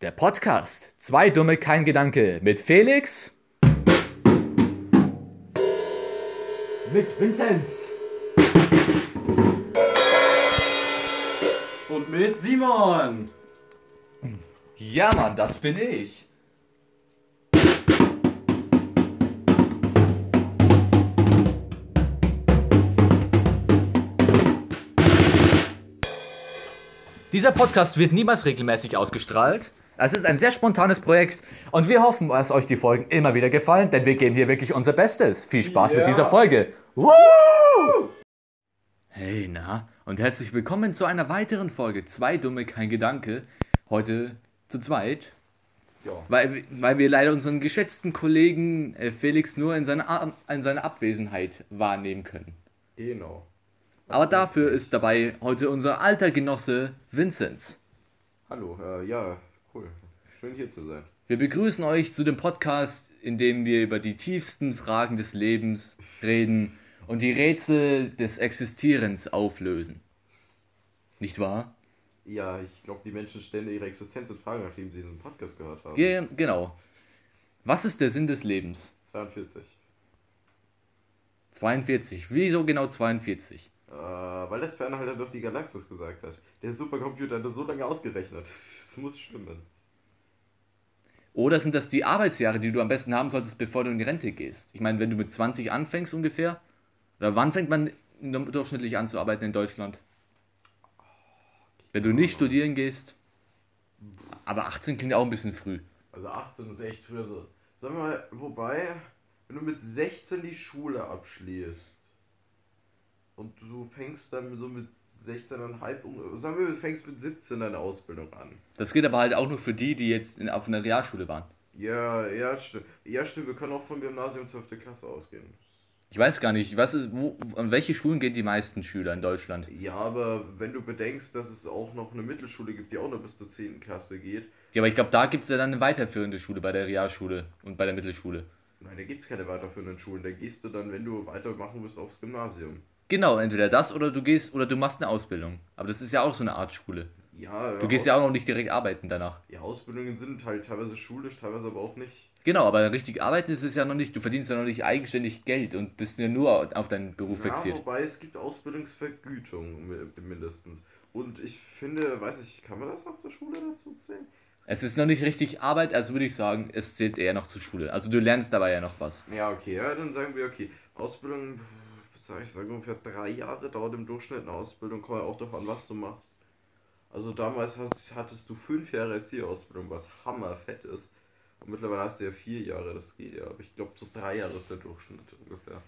Der Podcast Zwei Dumme, kein Gedanke mit Felix. Mit Vinzenz. Und mit Simon. Ja, Mann, das bin ich. Dieser Podcast wird niemals regelmäßig ausgestrahlt. Es ist ein sehr spontanes Projekt und wir hoffen, dass euch die Folgen immer wieder gefallen, denn wir geben hier wirklich unser Bestes. Viel Spaß mit Ja. dieser Folge. Woo! Hey, na, und herzlich willkommen zu einer weiteren Folge. Zwei Dumme, kein Gedanke. Heute zu zweit. Ja. Weil, weil wir leider unseren geschätzten Kollegen äh, Felix nur in seiner, in seiner Abwesenheit wahrnehmen können. Genau. Aber dafür ist dabei heute unser alter Genosse Vinzenz. Hallo, äh, ja, cool. Schön hier zu sein. Wir begrüßen euch zu dem Podcast, in dem wir über die tiefsten Fragen des Lebens reden und die Rätsel des Existierens auflösen. Nicht wahr? Ja, ich glaube, die Menschen stellen ihre Existenz in Frage, nachdem sie diesen Podcast gehört haben. Ge genau. Was ist der Sinn des Lebens? 42. 42. Wieso genau 42? Äh, weil das Fernhalter doch die Galaxis gesagt hat. Der Supercomputer hat das so lange ausgerechnet. Das muss stimmen. Oder sind das die Arbeitsjahre, die du am besten haben solltest, bevor du in die Rente gehst? Ich meine, wenn du mit 20 anfängst ungefähr, oder wann fängt man durchschnittlich an zu arbeiten in Deutschland? Wenn du nicht studieren gehst. Aber 18 klingt auch ein bisschen früh. Also 18 ist echt früher so. Sag mal, wobei, wenn du mit 16 die Schule abschließt und du fängst dann so mit 16,5, um- sagen wir, du fängst mit 17 deine Ausbildung an. Das geht aber halt auch nur für die, die jetzt in, auf einer Realschule waren. Ja, ja, stimmt. Ja, stimmt, wir können auch von Gymnasium 12. Klasse ausgehen. Ich weiß gar nicht, was ist, wo, an welche Schulen gehen die meisten Schüler in Deutschland? Ja, aber wenn du bedenkst, dass es auch noch eine Mittelschule gibt, die auch nur bis zur 10. Klasse geht, Ja, aber ich glaube, da gibt es ja dann eine weiterführende Schule bei der Realschule und bei der Mittelschule. nein, da gibt es keine weiterführenden Schulen. Da gehst du dann, wenn du weitermachen willst, aufs Gymnasium. Genau, entweder das oder du gehst oder du machst eine Ausbildung. Aber das ist ja auch so eine Art Schule. Ja, Du gehst ja auch noch nicht direkt arbeiten danach. Ja, Ausbildungen sind halt teilweise schulisch, teilweise aber auch nicht. Genau, aber richtig arbeiten ist es ja noch nicht. Du verdienst ja noch nicht eigenständig Geld und bist ja nur auf deinen Beruf Ja, fixiert. wobei es gibt Ausbildungsvergütung mi- mindestens. Und ich finde, weiß ich, kann man das noch zur Schule dazu zählen? Es ist noch nicht richtig Arbeit, also würde ich sagen, es zählt eher noch zur Schule. Also du lernst dabei ja noch was. Ja, okay, ja, dann sagen wir, okay, Ausbildung, sag ich, sagen ungefähr drei Jahre dauert im Durchschnitt eine Ausbildung, kommt ja auch davon, was du machst. Also damals hast, hattest du fünf Jahre Erzieherausbildung, was hammerfett ist. Und mittlerweile hast du ja vier Jahre, das geht ja. Aber ich glaube, so drei Jahre ist der Durchschnitt ungefähr.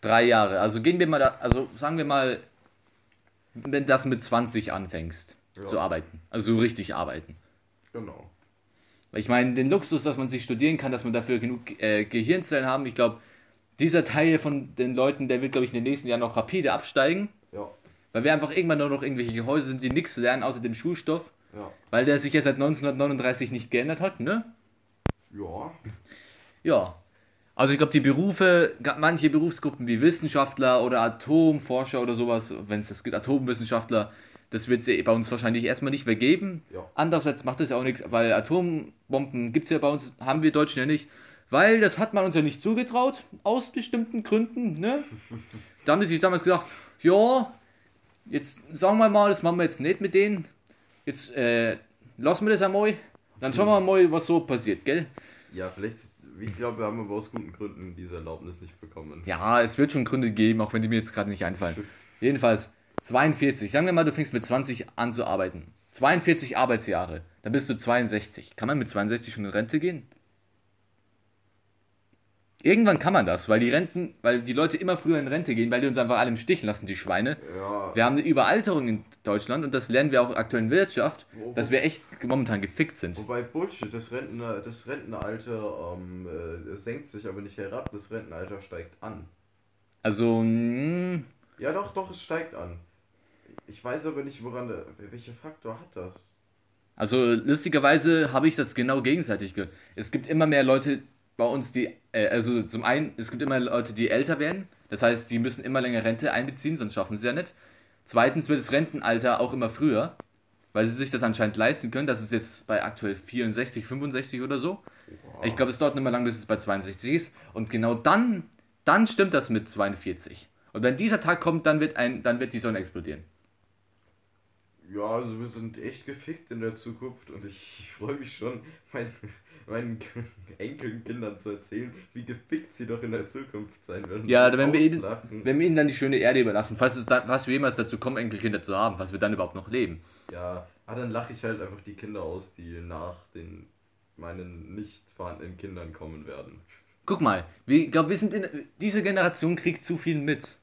Drei Jahre. Also gehen wir mal da, also sagen wir mal, wenn das mit 20 anfängst Ja. zu arbeiten. Also so richtig arbeiten. Genau. Weil Ich meine, den Luxus, dass man sich studieren kann, dass man dafür genug äh, Gehirnzellen haben, ich glaube, dieser Teil von den Leuten, der wird, glaube ich, in den nächsten Jahren noch rapide absteigen. Ja, Weil wir einfach irgendwann nur noch irgendwelche Gehäuse sind, die nichts lernen außer dem Schulstoff. ja. Weil der sich ja seit 1939 nicht geändert hat, ne? Ja, Ja. Also ich glaube, die Berufe, manche Berufsgruppen wie Wissenschaftler oder Atomforscher oder sowas, wenn es das gibt, Atomwissenschaftler, das wird es bei uns wahrscheinlich erstmal nicht mehr geben. Ja. Andererseits macht das ja auch nichts, weil Atombomben gibt es ja bei uns, haben wir Deutschen ja nicht. Weil das hat man uns ja nicht zugetraut, aus bestimmten Gründen, ne? Da haben die sich damals gedacht, ja, jetzt sagen wir mal, das machen wir jetzt nicht mit denen. Jetzt äh, lassen wir das einmal. Dann schauen wir mal, was so passiert, gell? ja, vielleicht, ich glaube, wir haben aber aus guten Gründen diese Erlaubnis nicht bekommen. Ja, es wird schon Gründe geben, auch wenn die mir jetzt gerade nicht einfallen. Jedenfalls 42. Sagen wir mal, du fängst mit 20 an zu arbeiten. 42 Arbeitsjahre. Dann bist du 62. Kann man mit 62 schon in Rente gehen? Irgendwann kann man das, weil die Renten, weil die Leute immer früher in Rente gehen, weil die uns einfach alle im Stich lassen, die Schweine. Ja, Wir haben eine Überalterung in Deutschland und das lernen wir auch aktuell in Wirtschaft, dass wir echt momentan gefickt sind. wobei Bullshit, das, Rentner, das Rentenalter ähm, äh, senkt sich aber nicht herab, das Rentenalter steigt an. Also, mh, Ja, doch, doch, es steigt an. Ich weiß aber nicht, woran der, welcher Faktor hat das? Also lustigerweise habe ich das genau gegenseitig ge Es gibt immer mehr Leute bei uns, die, äh, also zum einen, es gibt immer Leute, die älter werden. Das heißt, die müssen immer länger Rente einbeziehen, sonst schaffen sie ja nicht. Zweitens wird das Rentenalter auch immer früher. weil sie sich das anscheinend leisten können. Das ist jetzt bei aktuell 64, 65 oder so. Ich glaube, es dauert nicht mehr lang, bis es bei 62 ist. Und genau dann, dann stimmt das mit 42. Und wenn dieser Tag kommt, dann wird, ein, dann wird die Sonne explodieren. Ja, also wir sind echt gefickt in der Zukunft und ich, ich freue mich schon, mein, meinen Enkelkindern zu erzählen, wie gefickt sie doch in der Zukunft sein werden. Ja, wenn wir, ihnen, wenn wir ihnen dann die schöne Erde überlassen, falls, es dann, falls wir jemals dazu kommen, Enkelkinder zu haben, was wir dann überhaupt noch leben. Ja, ah, dann lache ich halt einfach die Kinder aus, die nach den meinen nicht vorhandenen Kindern kommen werden. Guck mal, wir, ich glaube, wir sind in, diese Generation kriegt zu viel mit.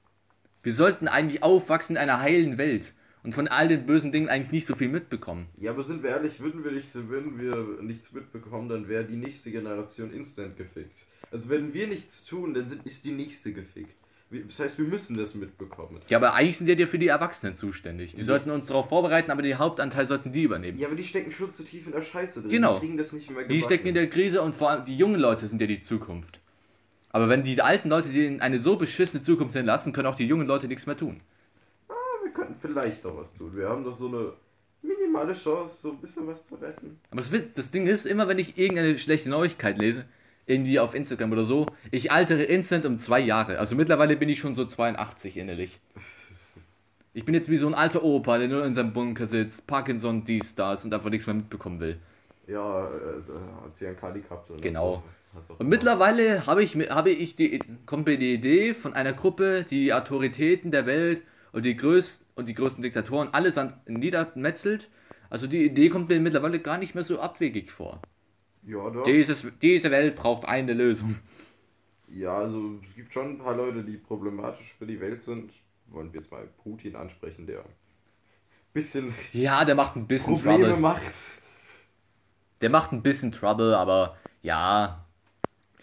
Wir sollten eigentlich aufwachsen in einer heilen Welt und von all den bösen Dingen eigentlich nicht so viel mitbekommen. Ja, aber sind wir ehrlich, würden wir, nicht, würden wir nichts mitbekommen, dann wäre die nächste Generation instant gefickt. Also wenn wir nichts tun, dann sind, ist die nächste gefickt. Das heißt, wir müssen das mitbekommen. Ja, aber eigentlich sind ja die für die Erwachsenen zuständig. Die sollten uns darauf vorbereiten, aber den Hauptanteil sollten die übernehmen. Ja, aber die stecken schon zu tief in der Scheiße drin. Genau. Die kriegen das nicht mehr Die stecken in der Krise und vor allem die jungen Leute sind ja die Zukunft. Aber wenn die alten Leute denen eine so beschissene Zukunft hinlassen, können auch die jungen Leute nichts mehr tun. Könnten vielleicht noch was tun. Wir haben doch so eine minimale Chance, so ein bisschen was zu retten. Aber das, wird, das Ding ist, immer wenn ich irgendeine schlechte Neuigkeit lese, irgendwie auf Instagram oder so, ich altere instant um zwei Jahre. Also mittlerweile bin ich schon so 82 innerlich. Ich bin jetzt wie so ein alter Opa, der nur in seinem Bunker sitzt, Parkinson, dies, das und einfach nichts mehr mitbekommen will. Ja, also, hat sie einen Kali gehabt. oder Genau. Und mittlerweile habe ich, habe ich die, kommt mir die Idee von einer Gruppe, die die Autoritäten der Welt und die größten und die größten Diktatoren allesamt niedermetzelt. Also die Idee kommt mir mittlerweile gar nicht mehr so abwegig vor. Ja, doch. Dieses, diese Welt braucht eine Lösung. Ja, also es gibt schon ein paar Leute, die problematisch für die Welt sind. Wollen wir jetzt mal Putin ansprechen, der bisschen Ja, der macht ein bisschen Probleme Trouble. macht. Der macht ein bisschen Trouble, aber ja.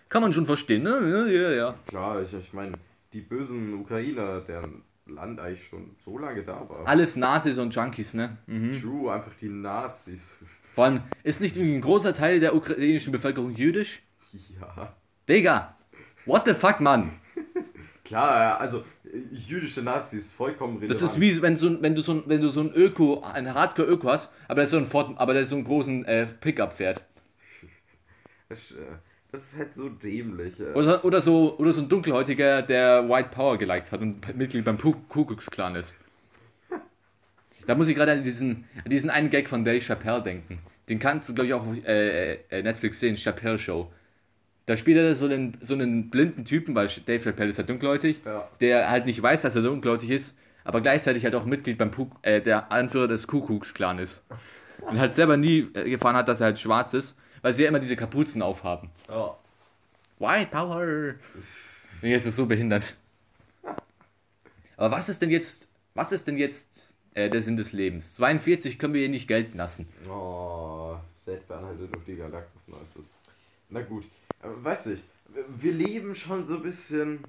Kann man schon verstehen, ne? Ja, ja, ja. Klar, ich, ich meine, die bösen Ukrainer, deren Land eigentlich schon so lange da war. Alles Nazis und Junkies, ne? Mhm. True, einfach die Nazis. Vor allem, ist nicht irgendwie ein großer Teil der ukrainischen Bevölkerung jüdisch? Ja. Digga! What the fuck, Mann? Klar, also jüdische Nazis vollkommen relevant. Das ist wie wenn, so, wenn du so ein, wenn du so ein Öko, ein Hardcore-Öko hast, aber der ist so ein Ford, aber der so einen großen äh, Pickup fährt. Das, äh, das ist halt so dämlich. äh. Oder, oder, so, oder so ein Dunkelhäutiger, der White Power geliked hat und Mitglied beim Ku- Ku Klux Klan ist. Da muss ich gerade an diesen, an diesen einen Gag von Dave Chappelle denken. Den kannst du, glaube ich, auch auf äh, äh, Netflix sehen, Chappelle Show. Da spielt er so einen, so einen blinden Typen, weil Dave Chappelle ist halt dunkelhäutig, Ja. der halt nicht weiß, dass er dunkelhäutig ist, aber gleichzeitig halt auch Mitglied beim Pu äh, der Anführer des Ku Klux Klan ist. Und halt selber nie äh, gefahren hat, dass er halt schwarz ist, weil sie ja immer diese Kapuzen aufhaben. Ja. White Power. Nee, es ist so behindert. Aber was ist denn jetzt, was ist denn jetzt äh, der Sinn des Lebens? 42 können wir hier nicht gelten lassen. Oh, Sad Bernhalter durch die Galaxis Neuestes. Na gut, aber weiß ich, wir leben schon so ein bisschen.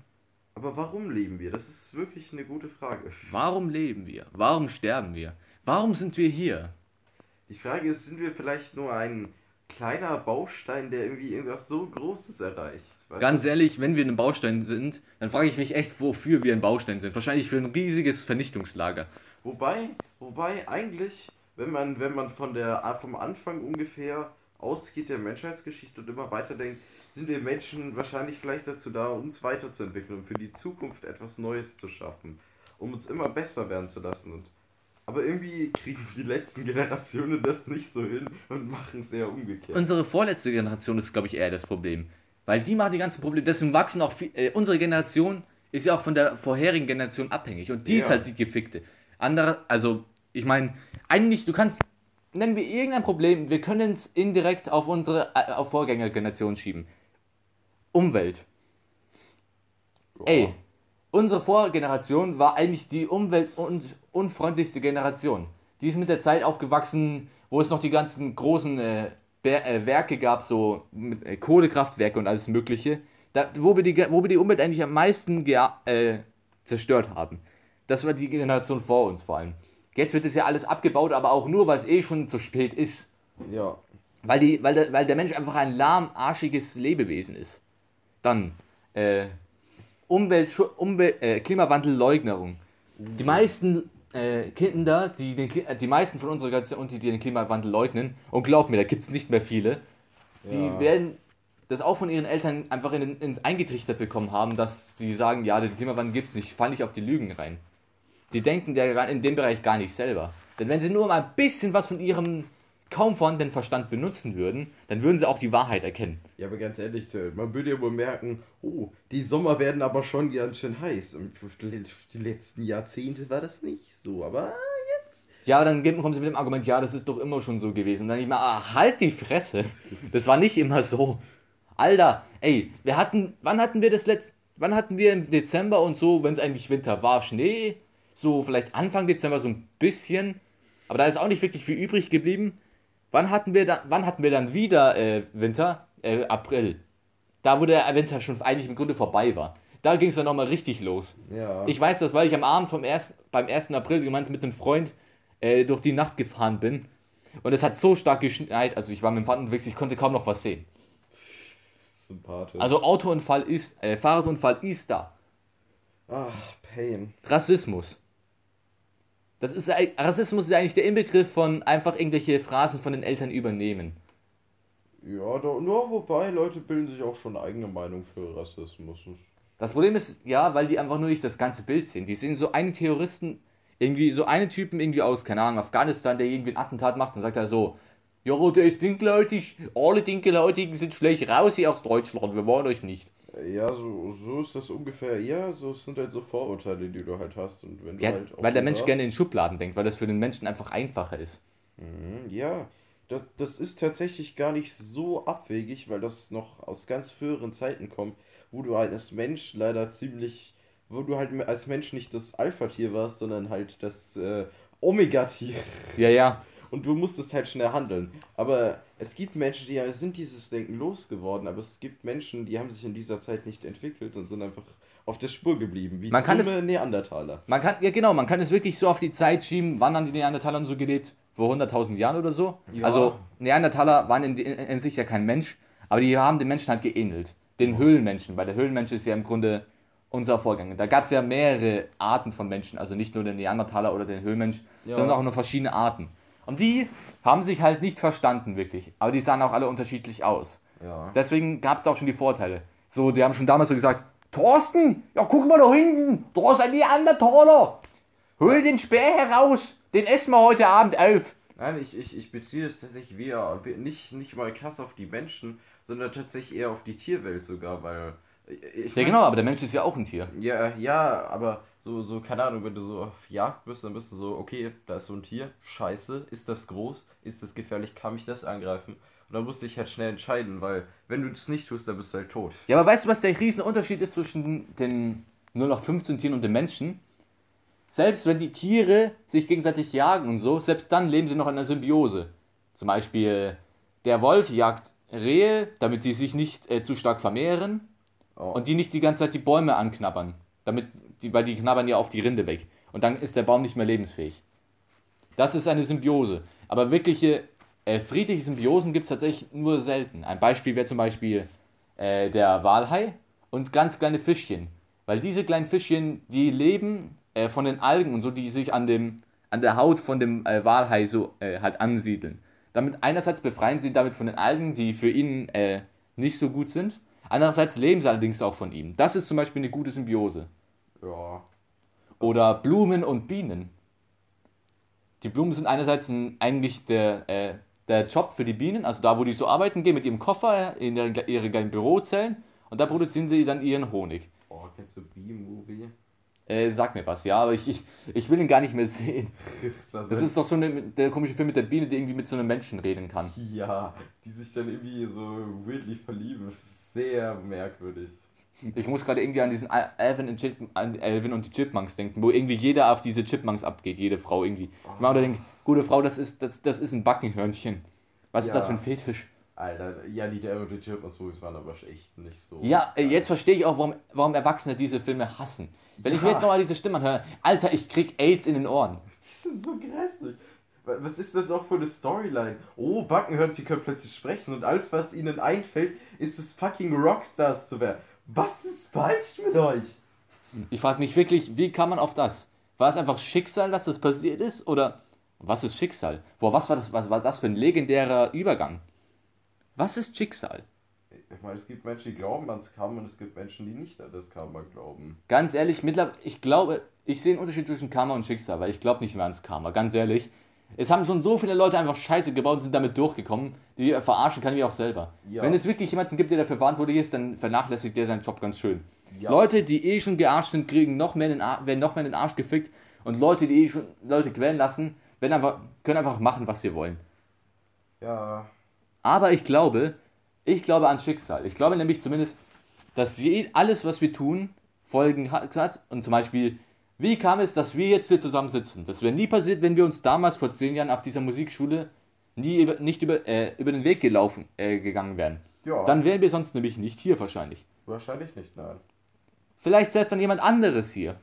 Aber warum leben wir? Das ist wirklich eine gute Frage. Warum leben wir? Warum sterben wir? Warum sind wir hier? Die Frage ist, sind wir vielleicht nur ein kleiner Baustein, der irgendwie irgendwas so Großes erreicht? Ganz ehrlich, wenn wir ein Baustein sind, dann frage ich mich echt, wofür wir ein Baustein sind. Wahrscheinlich für ein riesiges Vernichtungslager. Wobei, wobei eigentlich, wenn man, wenn man von der, vom Anfang ungefähr ausgeht der Menschheitsgeschichte und immer weiterdenkt, sind wir Menschen wahrscheinlich vielleicht dazu da, uns weiterzuentwickeln und für die Zukunft etwas Neues zu schaffen, um uns immer besser werden zu lassen. Und, aber irgendwie kriegen die letzten Generationen das nicht so hin und machen es eher umgekehrt. Unsere vorletzte Generation ist, glaube ich, eher das Problem. Weil die machen die ganzen Probleme. Deswegen wachsen auch viel, äh, unsere Generation ist ja auch von der vorherigen Generation abhängig. Und die ist Ja. halt die gefickte. Andere, also, ich meine, eigentlich, du kannst, nennen wir irgendein Problem, wir können es indirekt auf unsere äh, auf Vorgängergeneration schieben. Umwelt. Boah. Ey, unsere Vorgeneration war eigentlich die umwelt- und unfreundlichste Generation. Die ist mit der Zeit aufgewachsen, wo es noch die ganzen großen äh, äh, Werke gab, so mit, äh, Kohlekraftwerke und alles Mögliche, da, wo, wir die, wo wir die Umwelt eigentlich am meisten äh, zerstört haben. Das war die Generation vor uns vor allem. Jetzt wird es ja alles abgebaut, aber auch nur, weil es eh schon zu spät ist. Ja. Weil, die, weil, der, weil der Mensch einfach ein lahmarschiges Lebewesen ist. Dann äh, Umwelt, Umwelt, äh, Klimawandelleugnung. Die meisten äh, Kinder, die, den, Kli- äh, die meisten von unserer Generation, die, die den Klimawandel leugnen, und glaub mir, da gibt es nicht mehr viele, die Ja. werden das auch von ihren Eltern einfach in, in, eingetrichtert bekommen haben, dass die sagen, ja, den Klimawandel gibt es nicht, fall nicht auf die Lügen rein. Die denken der, in dem Bereich gar nicht selber. Denn wenn sie nur mal ein bisschen was von ihrem kaum vorhandenen Verstand benutzen würden, dann würden sie auch die Wahrheit erkennen. Ja, aber ganz ehrlich, äh, man würde ja wohl merken, oh, die Sommer werden aber schon ganz schön heiß. Die letzten Jahrzehnte war das nicht so, aber Ja, aber dann kommen sie mit dem Argument, ja, das ist doch immer schon so gewesen. Und dann denke ich mal, ah, halt die Fresse. Das war nicht immer so. Alter, ey, wir hatten, wann hatten wir das letzt, wann hatten wir im Dezember und so, wenn es eigentlich Winter war, Schnee? So vielleicht Anfang Dezember so ein bisschen. Aber da ist auch nicht wirklich viel übrig geblieben. Wann hatten wir, da, wann hatten wir dann wieder äh, Winter? Äh, April. Da, wo der Winter schon eigentlich im Grunde vorbei war. Da ging es dann nochmal richtig los. ja. Ich weiß das, weil ich am Abend vom erst, beim 1. April gemeinsam mit einem Freund äh, durch die Nacht gefahren bin. Und es hat so stark geschneit, also ich war mit dem unterwegs, ich konnte kaum noch was sehen. sympathisch. Also Autounfall ist, äh, Fahrradunfall ist da. Ach, Pain. Rassismus. Das ist, Rassismus ist eigentlich der Inbegriff von einfach irgendwelche Phrasen von den Eltern übernehmen. Ja, da, nur wobei, Leute bilden sich auch schon eine eigene Meinung für Rassismus. Das Problem ist, ja, weil die einfach nur nicht das ganze Bild sehen. Die sehen so einen Terroristen, irgendwie so einen Typen irgendwie aus, keine Ahnung, Afghanistan, der irgendwie ein Attentat macht, dann sagt er so, ja, der ist dinkelhäutig, alle Dinkelhäutigen sind schlecht, raus hier aus Deutschland, wir wollen euch nicht. Ja, so, so ist das ungefähr. Ja, so sind halt so Vorurteile, die du halt hast. Und wenn du Ja, halt weil der Mensch sagst- gerne in Schubladen denkt, weil das für den Menschen einfach einfacher ist. Mhm, Ja, das, das ist tatsächlich gar nicht so abwegig, weil das noch aus ganz früheren Zeiten kommt, wo du halt als Mensch leider ziemlich, wo du halt als Mensch nicht das Alpha-Tier warst, sondern halt das äh, Omega-Tier. Ja, ja. Und du musstest halt schnell handeln. Aber es gibt Menschen, die sind dieses Denken losgeworden, aber es gibt Menschen, die haben sich in dieser Zeit nicht entwickelt und sind einfach auf der Spur geblieben, wie Man kann es- Neandertaler. Man kann, ja genau, man kann es wirklich so auf die Zeit schieben, wann haben die Neandertaler so gelebt? Vor 100.000 Jahren oder so? Ja. Also, Neandertaler waren in, in, in sich ja kein Mensch, aber die haben den Menschen halt geähnelt. Den Höhlenmenschen, weil der Höhlenmensch ist ja im Grunde unser Vorgänger. Da gab es ja mehrere Arten von Menschen, also nicht nur den Neandertaler oder den Höhlenmensch, Ja. sondern auch noch verschiedene Arten. Und die haben sich halt nicht verstanden, wirklich. Aber die sahen auch alle unterschiedlich aus. Ja. Deswegen gab es auch schon die Vorteile. So, die haben schon damals so gesagt, Thorsten, ja guck mal da hinten, da ist ein Neandertaler. Hol den Speer heraus, den essen wir heute Abend auf. Nein, ich, ich, ich beziehe es tatsächlich wieder, nicht, nicht mal krass auf die Menschen, sondern tatsächlich eher auf die Tierwelt sogar, weil. Ich Ja mein- genau, aber der Mensch ist ja auch ein Tier. Ja, ja, aber so, so, keine Ahnung, wenn du so auf Jagd bist, dann bist du so, okay, da ist so ein Tier, scheiße, ist das groß, ist das gefährlich, kann mich das angreifen? Und dann musst du dich halt schnell entscheiden, weil wenn du das nicht tust, dann bist du halt tot. Ja, aber weißt du, was der Riesenunterschied ist zwischen den 0815 Tieren und den Menschen? Selbst wenn die Tiere sich gegenseitig jagen und so, selbst dann leben sie noch in einer Symbiose. Zum Beispiel der Wolf jagt Rehe, damit die sich nicht äh, zu stark vermehren Oh. und die nicht die ganze Zeit die Bäume anknabbern. Damit die, weil die knabbern ja auf die Rinde weg. Und dann ist der Baum nicht mehr lebensfähig. Das ist eine Symbiose. Aber wirkliche äh, friedliche Symbiosen gibt es tatsächlich nur selten. Ein Beispiel wäre zum Beispiel äh, der Walhai und ganz kleine Fischchen. Weil diese kleinen Fischchen, die leben äh, von den Algen und so, die sich an, dem, an der Haut von dem äh, Walhai so äh, halt ansiedeln. Damit einerseits befreien sie damit von den Algen, die für ihn äh, nicht so gut sind. Andererseits leben sie allerdings auch von ihm. Das ist zum Beispiel eine gute Symbiose. Ja. Oder Blumen und Bienen. Die Blumen sind einerseits ein, eigentlich der, äh, der Job für die Bienen, also da, wo die so arbeiten gehen mit ihrem Koffer in ihre, ihre kleinen Bürozellen und da produzieren die dann ihren Honig. Oh, kennst du B-Movie? Äh, sag mir was, ja, aber ich, ich, ich will ihn gar nicht mehr sehen. Das ist doch so eine, der komische Film mit der Biene, die irgendwie mit so einem Menschen reden kann. Ja, die sich dann irgendwie so weirdly verlieben. Das ist sehr merkwürdig. Ich muss gerade irgendwie an diesen Al- Alvin und, Chip, an Alvin und die Chipmunks denken, wo irgendwie jeder auf diese Chipmunks abgeht, jede Frau irgendwie. Ich mache oder denke, gute Frau, das ist, das, das ist ein Backenhörnchen. Was ist Ja. das für ein Fetisch? Alter, ja, die der die Chipmunks Movies waren aber echt nicht so. Ja, äh, jetzt verstehe ich auch, warum, warum Erwachsene diese Filme hassen. Wenn ich mir Ja. jetzt nochmal diese Stimmen höre, Alter, ich krieg AIDS in den Ohren. Die sind so grässlich. Wa- Was ist das auch für eine Storyline? Oh, Backenhörnchen können plötzlich sprechen und alles, was ihnen einfällt, ist es fucking Rockstars zu werden. Was ist falsch mit euch? Ich frage mich wirklich, wie kann man auf das? War es einfach Schicksal, dass das passiert ist? Oder was ist Schicksal? Boah, was war das, was war das für ein legendärer Übergang? Was ist Schicksal? Ich meine, es gibt Menschen, die glauben ans Karma und es gibt Menschen, die nicht an das Karma glauben. Ganz ehrlich, mittlerweile, ich glaube, ich sehe einen Unterschied zwischen Karma und Schicksal, weil ich glaube nicht mehr ans Karma, ganz ehrlich. Es haben schon so viele Leute einfach Scheiße gebaut und sind damit durchgekommen, die verarschen kann wie auch selber. Ja. Wenn es wirklich jemanden gibt, der dafür verantwortlich ist, dann vernachlässigt der seinen Job ganz schön. Ja. Leute, die eh schon gearscht sind, kriegen noch mehr in den Ar werden noch mehr in den Arsch gefickt und Leute, die eh schon Leute quälen lassen, werden einfach, können einfach machen, was sie wollen. Ja, Aber ich glaube, ich glaube an Schicksal. Ich glaube nämlich zumindest, dass alles, was wir tun, Folgen hat. Und zum Beispiel, wie kam es, dass wir jetzt hier zusammen sitzen? Das wäre nie passiert, wenn wir uns damals vor zehn Jahren auf dieser Musikschule nie über, nicht über, äh, über den Weg gelaufen, äh, gegangen wären. ja. Dann wären wir sonst nämlich nicht hier wahrscheinlich. wahrscheinlich nicht, nein. Vielleicht säße dann jemand anderes hier.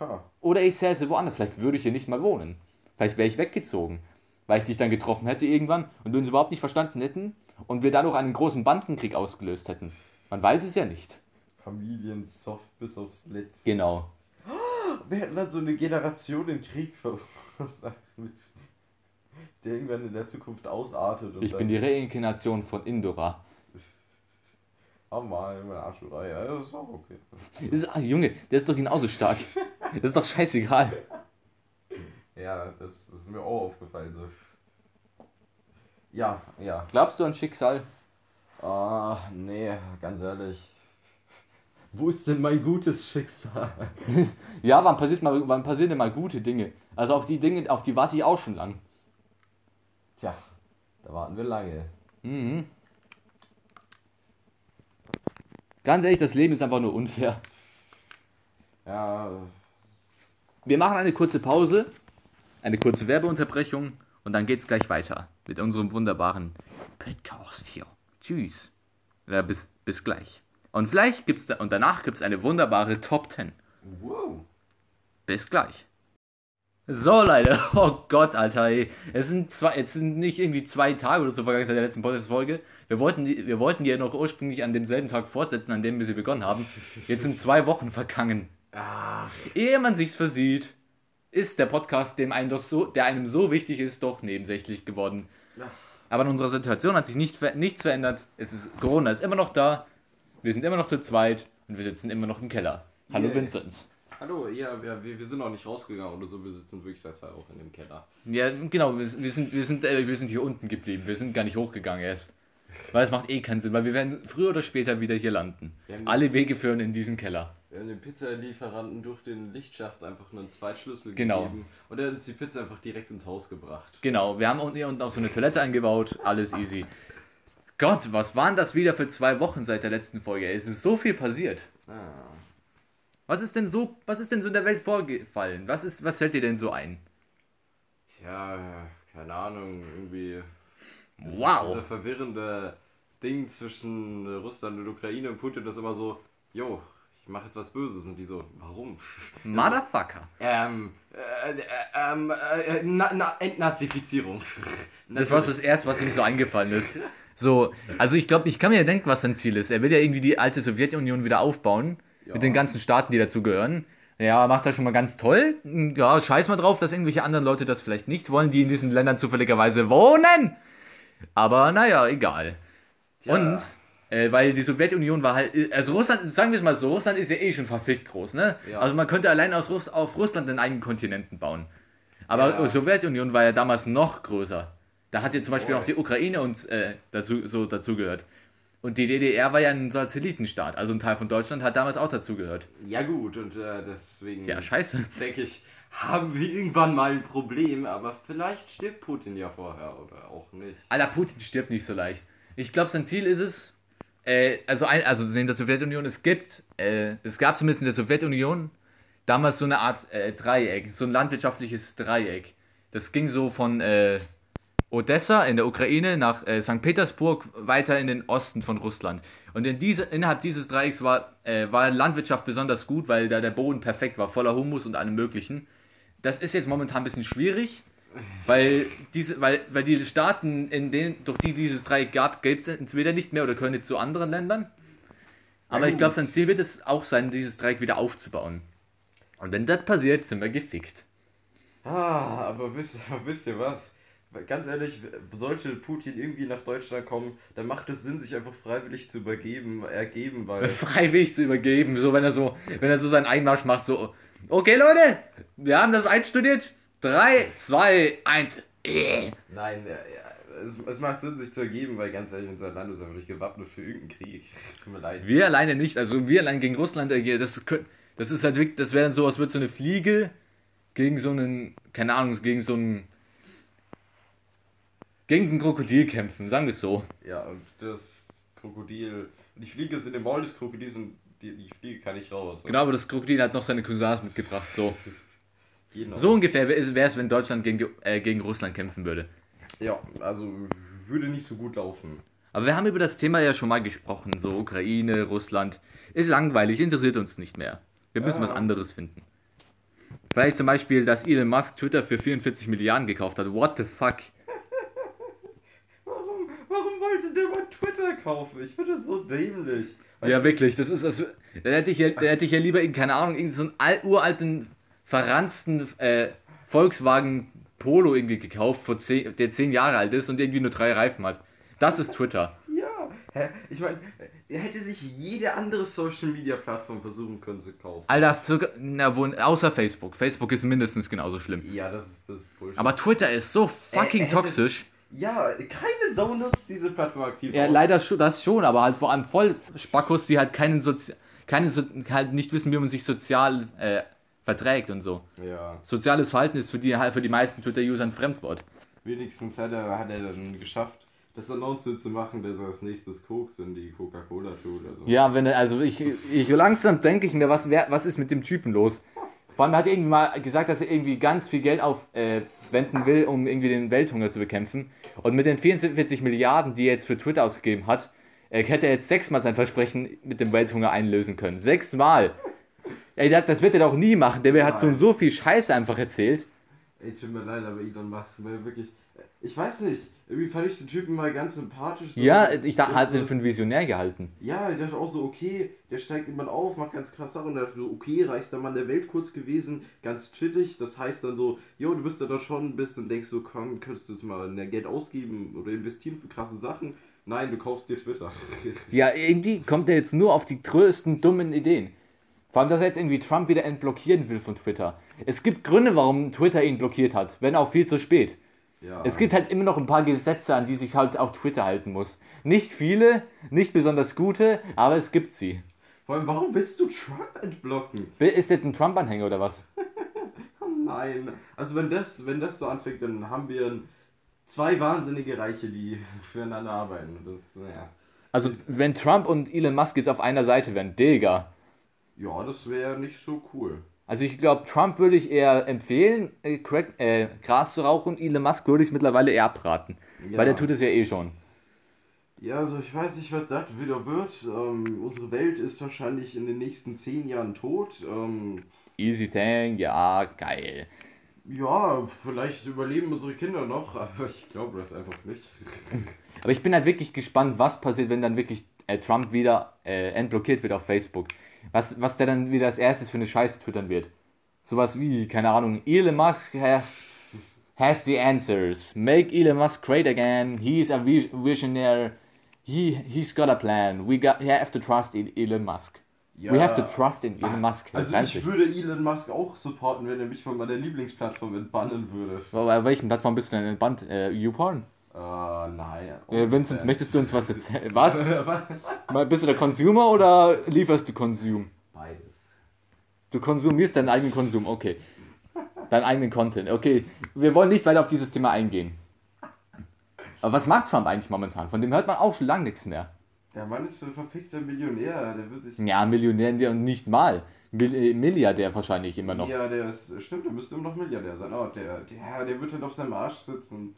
Ha. Oder ich säße woanders. Vielleicht würde ich hier nicht mal wohnen. Vielleicht wäre ich weggezogen, weil ich dich dann getroffen hätte irgendwann und wir uns überhaupt nicht verstanden hätten und wir dadurch einen großen Bandenkrieg ausgelöst hätten. Man weiß es ja nicht. Familiensoft bis aufs Letzte. Genau. Wir hätten dann so eine Generation in Krieg verursacht, der irgendwann in der Zukunft ausartet. Ich bin die Reinkarnation von Indora. Oh Mann, meine Arschurei. Ja, das ist auch okay. Das ist, ah, Junge, der ist doch genauso stark. Das ist doch scheißegal. Ja, das, das ist mir auch aufgefallen. So. Ja, ja. Glaubst du an Schicksal? Ah, nee, ganz ehrlich. Wo ist denn mein gutes Schicksal? Ja, wann passiert mal, wann passieren denn mal gute Dinge? Also auf die Dinge, auf die warte ich auch schon lang. Tja, da warten wir lange. Mhm. Ganz ehrlich, das Leben ist einfach nur unfair. Ja, Wir machen eine kurze Pause, eine kurze Werbeunterbrechung und dann geht's gleich weiter mit unserem wunderbaren Podcast hier. Tschüss. Ja, bis, bis gleich. Und vielleicht gibt's da, und danach gibt's eine wunderbare Top 10. wow. Bis gleich. So, Leute. Oh Gott, Alter, ey. Es sind, zwei, es sind nicht irgendwie zwei Tage oder so vergangen seit der letzten Podcast-Folge. Wir wollten, die, wir wollten die ja noch ursprünglich an demselben Tag fortsetzen, an dem wir sie begonnen haben. Jetzt sind zwei Wochen vergangen. Ach, Ehe man sich's versieht, ist der Podcast, dem einem doch so, der einem so wichtig ist, doch nebensächlich geworden. Ach. Aber in unserer Situation hat sich nicht, nichts verändert. Es ist, Corona ist immer noch da. Wir sind immer noch zu zweit und wir sitzen immer noch im Keller. Hallo Yay. Vinzenz. hallo, ja, wir, wir, wir sind auch nicht rausgegangen oder so, wir sitzen wirklich seit zwei Wochen im Keller. Ja, genau, wir, wir, sind, wir, sind, äh, wir sind hier unten geblieben. Wir sind gar nicht hochgegangen erst. Weil es macht eh keinen Sinn, weil wir werden früher oder später wieder hier landen. Alle Wege führen in diesen Keller. Wir haben dem Pizzalieferanten durch den Lichtschacht einfach einen Zweitschlüssel Genau. gegeben und er hat uns die Pizza einfach direkt ins Haus gebracht. Genau, wir haben hier unten auch so eine Toilette eingebaut. Alles easy. Gott, was waren das wieder für zwei Wochen seit der letzten Folge? Es ist so viel passiert. Ah. Was ist denn so, was ist denn so in der Welt vorgefallen? Was ist, was fällt dir denn so ein? Ja, keine Ahnung, irgendwie. das- Wow. Dieser verwirrende Ding zwischen Russland und Ukraine und Putin ist immer so, jo, ich mache jetzt was Böses und die so, warum? Motherfucker. Ähm, äh, äh, ähm, äh, na, na, Entnazifizierung. Das war so das erste, was ihm so eingefallen ist. So, also ich glaube, ich kann mir ja denken, was sein Ziel ist. Er will ja irgendwie die alte Sowjetunion wieder aufbauen. Ja. Mit den ganzen Staaten, die dazugehören. Ja, macht er schon mal ganz toll. Ja, scheiß mal drauf, dass irgendwelche anderen Leute das vielleicht nicht wollen, die in diesen Ländern zufälligerweise wohnen. Aber naja, egal. Tja. Und, äh, weil die Sowjetunion war halt, also Russland, sagen wir es mal so, Russland ist ja eh schon verfickt groß, ne? Ja. Also man könnte allein aus Russ auf Russland einen eigenen Kontinenten bauen. Aber Ja. die Sowjetunion war ja damals noch größer. Da hat ja zum Beispiel Boah. auch die Ukraine und äh, dazu, so dazugehört. Und die DDR war ja ein Satellitenstaat, also ein Teil von Deutschland hat damals auch dazugehört. Ja gut, und äh, deswegen Ja, scheiße. denke ich, haben wir irgendwann mal ein Problem, aber vielleicht stirbt Putin ja vorher oder auch nicht. Alter, Putin stirbt nicht so leicht. Ich glaube, sein Ziel ist es, äh, also, ein, also in der Sowjetunion, es gibt, äh, es gab zumindest in der Sowjetunion damals so eine Art äh, Dreieck, so ein landwirtschaftliches Dreieck. Das ging so von äh, Odessa in der Ukraine nach äh, St. Petersburg weiter in den Osten von Russland. Und in diese, innerhalb dieses Dreiecks war, äh, war Landwirtschaft besonders gut, weil da der Boden perfekt war, voller Humus und allem Möglichen. Das ist jetzt momentan ein bisschen schwierig, weil, diese, weil, weil die Staaten, in denen, durch die dieses Dreieck gab, gibt es entweder nicht mehr oder können jetzt zu anderen Ländern. Aber ich glaube, sein Ziel wird es auch sein, dieses Dreieck wieder aufzubauen. Und wenn das passiert, sind wir gefixt. Ah, aber wisst, wisst ihr was? Ganz ehrlich, sollte Putin irgendwie nach Deutschland kommen, dann macht es Sinn, sich einfach freiwillig zu übergeben, ergeben, weil. Freiwillig zu übergeben, so wenn er so, wenn er so seinen Einmarsch macht, so, okay Leute, wir haben das einstudiert. 3, 2, 1. Nein, ja, ja, es, es macht Sinn, sich zu ergeben, weil ganz ehrlich, unser Land ist einfach nicht gewappnet für irgendeinen Krieg. Tut mir leid. Wir alleine nicht, also wir allein gegen Russland, das, das ist halt wirklich, das wäre dann so, als würde so eine Fliege gegen so einen, keine Ahnung, gegen so einen, gegen ein Krokodil kämpfen, sagen wir es so. Ja, und das Krokodil. Die Fliege ist in dem Maul des Krokodils und die, die Fliege kann nicht raus. Genau, aber das Krokodil hat noch seine Cousins mitgebracht, so. Genau. So ungefähr wäre es, wenn Deutschland gegen, äh, gegen Russland kämpfen würde. Ja, also würde nicht so gut laufen. Aber wir haben über das Thema ja schon mal gesprochen, so Ukraine, Russland. Ist langweilig, interessiert uns nicht mehr. Wir müssen Ja. was anderes finden. Vielleicht zum Beispiel, dass Elon Musk Twitter für 44 Milliarden gekauft hat. What the fuck? Wollte der mal Twitter kaufen? Ich finde das so dämlich. Weißt ja, wirklich, das ist, also, da hätte ich ja, da hätte ich ja lieber, in, keine Ahnung, irgendeinen so einen al uralten, verranzten äh, Volkswagen Polo irgendwie gekauft, vor zehn, der 10 Jahre alt ist und irgendwie nur drei Reifen hat. Das ist Twitter. Ja, hä? ich meine, er hätte sich jede andere Social Media Plattform versuchen können zu kaufen. Alter, sogar, na, wo, außer Facebook. Facebook ist mindestens genauso schlimm. Ja, das ist das ist Bullshit. Aber Twitter ist so fucking er hätte- toxisch. Ja, keine Sau nutzt diese Plattform aktiv. Ja, aus. leider schon, das schon, aber halt vor allem voll Spackos, die halt keinen Sozi keine so halt nicht wissen, wie man sich sozial äh, verträgt und so. Ja, Soziales Verhalten ist für die halt für die meisten Twitter-User ein Fremdwort. wenigstens hat er, hat er dann geschafft, das Announcement zu machen, dass er als nächstes Koks in die Coca-Cola tut. Also. Ja, wenn er- also ich, ich langsam denke ich mir, was wer, was ist mit dem Typen los? Vor allem hat er irgendwie mal gesagt, dass er irgendwie ganz viel Geld aufwenden äh, will, um irgendwie den Welthunger zu bekämpfen. Und mit den 44 Milliarden, die er jetzt für Twitter ausgegeben hat, äh, hätte er jetzt sechsmal sein Versprechen mit dem Welthunger einlösen können. Sechsmal! Ey, das, das wird er doch nie machen. Der hat so, so viel Scheiße einfach erzählt. Ey, tut mir leid, aber Elon Musk wirklich. Ich weiß nicht, irgendwie fand ich den Typen mal ganz sympathisch. so- Ja, ich dachte, hat ihn für einen Visionär gehalten. Ja, ich dachte auch so, okay, der steigt immer auf, macht ganz krass Sachen und dachte so, okay, reichster Mann der Welt kurz gewesen, ganz chillig. Das heißt dann so, jo, du bist ja da schon bist und denkst so, komm, könntest du jetzt mal mehr Geld ausgeben oder investieren für krasse Sachen. Nein, du kaufst dir Twitter. Ja, irgendwie kommt er jetzt nur auf die größten dummen Ideen. Vor allem, dass er jetzt irgendwie Trump wieder entblockieren will von Twitter. Es gibt Gründe, warum Twitter ihn blockiert hat, wenn auch viel zu spät. Ja. Es gibt halt immer noch ein paar Gesetze, an die sich halt auch Twitter halten muss. Nicht viele, nicht besonders gute, aber es gibt sie. Vor allem, warum willst du Trump entblocken? Ist jetzt ein Trump-Anhänger oder was? Oh nein. Also wenn das, wenn das so anfängt, dann haben wir zwei wahnsinnige Reiche, die füreinander arbeiten. Das, ja. Also, wenn Trump und Elon Musk jetzt auf einer Seite wären, Digga. Ja, das wäre nicht so cool. Also ich glaube, Trump würde ich eher empfehlen, äh, Crack, äh, Gras zu rauchen. Elon Musk würde ich mittlerweile eher abraten. Ja. Weil der tut es ja eh schon. Ja, also ich weiß nicht, was das wieder wird. Ähm, unsere Welt ist wahrscheinlich in den nächsten zehn Jahren tot. Ähm, Easy thing, ja, geil. ja, vielleicht überleben unsere Kinder noch, aber ich glaube das einfach nicht. Aber ich bin halt wirklich gespannt, was passiert, wenn dann wirklich äh, Trump wieder äh, entblockiert wird auf Facebook. Was, was der dann wieder als erstes für eine Scheiße twittern wird. Sowas wie, keine Ahnung, Elon Musk has, has the answers. Make Elon Musk great again. He's a vis- visionary. He, he's got a plan. We, got, we have to trust in Elon Musk. We have to trust in Elon Musk. Das Also ich würde Elon Musk auch supporten, wenn er mich von meiner Lieblingsplattform entbannen würde. Bei welchen Plattform bist du denn entbannt? Äh, YouPorn? Äh, nein. Äh, Vincent, möchtest du uns was erzählen? Was? Bist du der Consumer oder lieferst du Konsum? Beides. Du konsumierst deinen eigenen Konsum, okay. Deinen eigenen Content, okay. Wir wollen nicht weiter auf dieses Thema eingehen. Aber was macht Trump eigentlich momentan? Von dem hört man auch schon lange nichts mehr. Der Mann ist so ein verfickter Millionär, der wird sich... Ja, Millionär und nicht mal. Äh, Milliardär wahrscheinlich immer noch. Ja, der ist, stimmt, der müsste immer noch Milliardär sein. Aber der, der, der wird halt auf seinem Arsch sitzen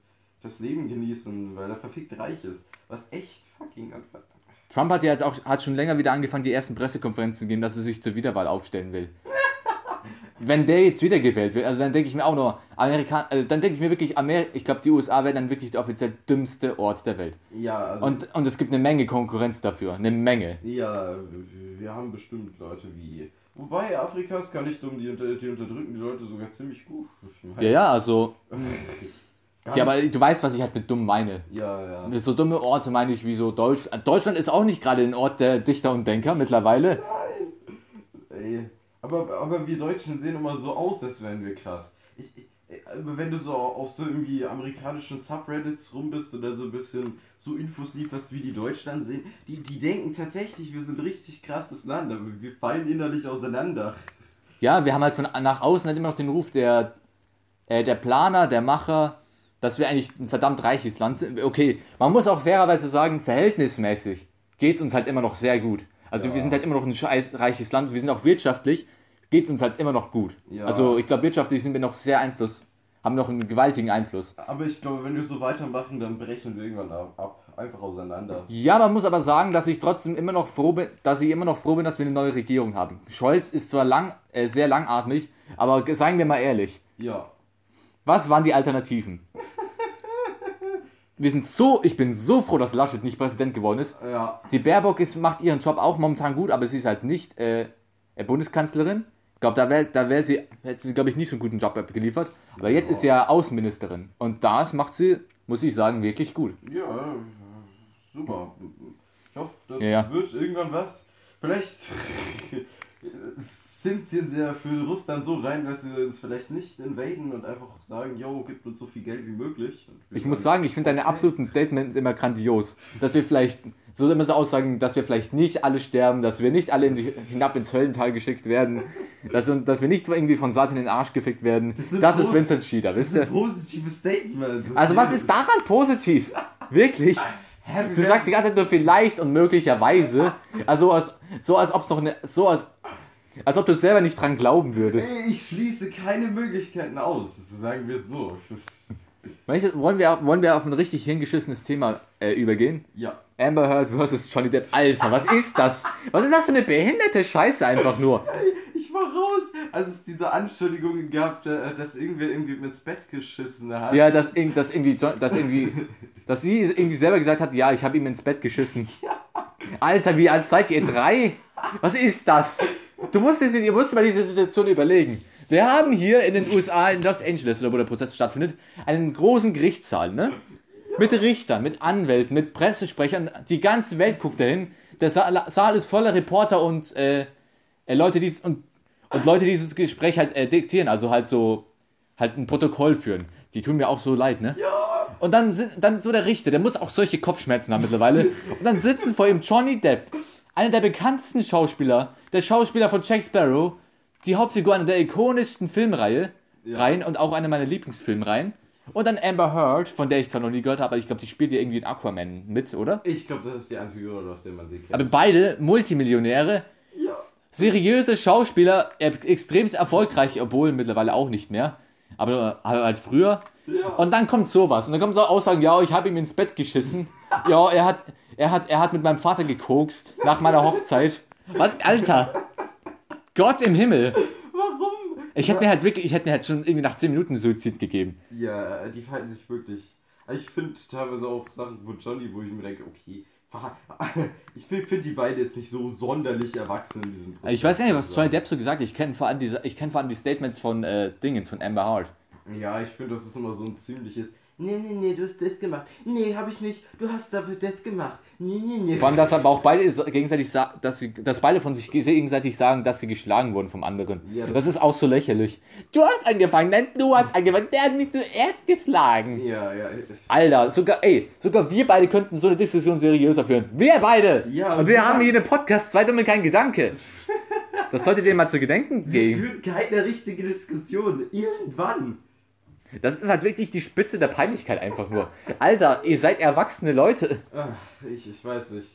das Leben genießen, weil er verfickt reich ist. Was echt fucking anfängt. Trump hat ja jetzt auch hat schon länger wieder angefangen, die ersten Pressekonferenzen zu geben, dass er sich zur Wiederwahl aufstellen will. wenn der jetzt wiedergewählt wird, also dann denke ich mir auch nur, Amerika, also dann denke ich mir wirklich, Amer ich glaube, die USA wäre dann wirklich der offiziell dümmste Ort der Welt. Ja, also, Und, und es gibt eine Menge Konkurrenz dafür, eine Menge. ja, wir- haben bestimmt Leute wie. Wobei Afrika ist gar nicht dumm, die, unter, die unterdrücken die Leute sogar ziemlich gut. Ja, ja, also, ja, aber du weißt, was ich halt mit dumm meine. Ja, ja. So dumme Orte meine ich wie so Deutschland. Deutschland ist auch nicht gerade ein Ort der Dichter und Denker mittlerweile. Ey, aber, aber wir Deutschen sehen immer so aus, als wären wir krass. Ich, ich, aber wenn du so auf so irgendwie amerikanischen Subreddits rum bist und dann so ein bisschen so Infos lieferst, wie die Deutschland sehen, die, die denken tatsächlich, wir sind richtig krasses Land, aber wir fallen innerlich auseinander. Ja, wir haben halt von nach außen halt immer noch den Ruf der, äh, der Planer, der Macher, dass wir eigentlich ein verdammt reiches Land sind. Okay, man muss auch fairerweise sagen, verhältnismäßig geht es uns halt immer noch sehr gut. Also Ja. wir sind halt immer noch ein scheiß reiches Land, wir sind auch wirtschaftlich, geht es uns halt immer noch gut. Ja. Also ich glaube, wirtschaftlich sind wir noch sehr Einfluss, haben noch einen gewaltigen Einfluss. Aber ich glaube, wenn wir so weitermachen, dann brechen wir irgendwann ab. Einfach auseinander. Ja, man muss aber sagen, dass ich trotzdem immer noch froh bin, dass ich immer noch froh bin, dass wir eine neue Regierung haben. Scholz ist zwar lang, äh, sehr langatmig, aber seien wir mal ehrlich, Ja. Was waren die Alternativen? Wir sind so, ich bin so froh, dass Laschet nicht Präsident geworden ist. Ja. Die Baerbock ist, macht ihren Job auch momentan gut, aber sie ist halt nicht äh, äh, Bundeskanzlerin. Ich glaube, da wäre da wär sie, hätte sie, glaube ich, nicht so einen guten Job abgeliefert. Aber jetzt ist sie ja Außenministerin. Und das macht sie, muss ich sagen, wirklich gut. Ja, super. Ich hoffe, das ja. wird irgendwann was. Vielleicht sind sie sehr für Russland so rein, dass sie uns vielleicht nicht invaden und einfach sagen, yo, gibt uns so viel Geld wie möglich. Ich muss sagen, ich finde deine absoluten Statements immer grandios. Dass wir vielleicht, so immer so aussagen, dass wir vielleicht nicht alle sterben, dass wir nicht alle in die, hinab ins Höllental geschickt werden, dass, dass wir nicht irgendwie von Satan in den Arsch gefickt werden. Das, sind ist Vincent Schieder, Das wisst ist ein ihr? positives Statement. Also was ist daran positiv? Wirklich? Hä, Du sagst die ganze Zeit nur vielleicht und möglicherweise. Also als, so als ob es noch eine, so als, als ob du selber nicht dran glauben würdest. Ey, Ich schließe keine Möglichkeiten aus, sagen wir es so. Wollen wir, wollen wir auf ein richtig hingeschissenes Thema äh, übergehen? Ja. Amber Heard versus Johnny Depp. Alter, was ist das? Was ist das für eine behinderte Scheiße einfach nur? Ich war raus, als es diese Anschuldigungen gab, da- dass irgendwer irgendwie ins Bett geschissen hat. Ja, dass, dass irgendwie, dass irgendwie, dass sie irgendwie selber gesagt hat, ja, ich habe ihm ins Bett geschissen. Alter, wie alt seid ihr? Drei? Was ist das? Du musst, ihr musst mal diese Situation überlegen. Wir haben hier in den USA, in Los Angeles, oder wo der Prozess stattfindet, einen großen Gerichtssaal, ne? Mit Richtern, mit Anwälten, mit Pressesprechern. Die ganze Welt guckt dahin. Der Saal, ist voller Reporter und äh, äh, Leute, die und, und Leute, die dieses Gespräch halt äh, diktieren, also halt so halt ein Protokoll führen. Die tun mir auch so leid, ne? Ja. Und dann sind dann so der Richter, der muss auch solche Kopfschmerzen haben mittlerweile. Und dann sitzen vor ihm Johnny Depp, einer der bekanntesten Schauspieler, der Schauspieler von Jack Sparrow, die Hauptfigur einer der ikonischsten Filmreihe, Reihen und auch einer meiner Lieblingsfilmreihen. Und dann Amber Heard, von der ich zwar noch nie gehört habe, aber ich glaube, die spielt ja irgendwie in Aquaman mit, oder? Ich glaube, das ist die einzige Rolle, aus der man sie kennt. Aber beide Multimillionäre, ja. seriöse Schauspieler, extrem erfolgreich, obwohl mittlerweile auch nicht mehr. Aber aber halt früher. Ja. Und dann kommt sowas. Und dann kommen so Aussagen, ja, ich habe ihm ins Bett geschissen. Ja, er hat, er hat, er hat mit meinem Vater gekokst nach meiner Hochzeit. Was? Alter! Gott im Himmel! Warum? Ich hätte mir halt wirklich, ich hätte mir halt schon irgendwie nach 10 Minuten Suizid gegeben. Ja, die verhalten sich wirklich. Ich finde teilweise auch Sachen von Johnny, wo ich mir denke, okay, ich finde find die beiden jetzt nicht so sonderlich erwachsen in diesem Prozess. Ich weiß gar nicht, was Johnny Depp so gesagt hat. Ich kenne vor allem diese, ich kenne vor allem die Statements von äh, Dingens, von Amber Hart. Ja, ich finde, das ist immer so ein ziemliches. Nee, nee, nee, du hast das gemacht. Nee, hab ich nicht. Du hast aber das gemacht. Nee, nee, nee. Vor allem, dass aber auch beide gegenseitig sa- dass sie, dass beide von sich gegenseitig sagen, dass sie geschlagen wurden vom anderen. Ja, das- ist auch so lächerlich. Du hast angefangen, nein, du hast angefangen, der hat mich zuerst geschlagen. Ja, ja. Alter, sogar, ey, sogar wir beide könnten so eine Diskussion seriöser führen. Wir beide! Ja, Und wir ja. haben hier einen Podcast, zwei Dumme, kein Gedanke. Das solltet ihr mal zu gedenken gehen. Führt keine richtige Diskussion. Irgendwann. Das ist halt wirklich die Spitze der Peinlichkeit einfach nur. Alter, ihr seid erwachsene Leute. Ach, ich, ich weiß nicht.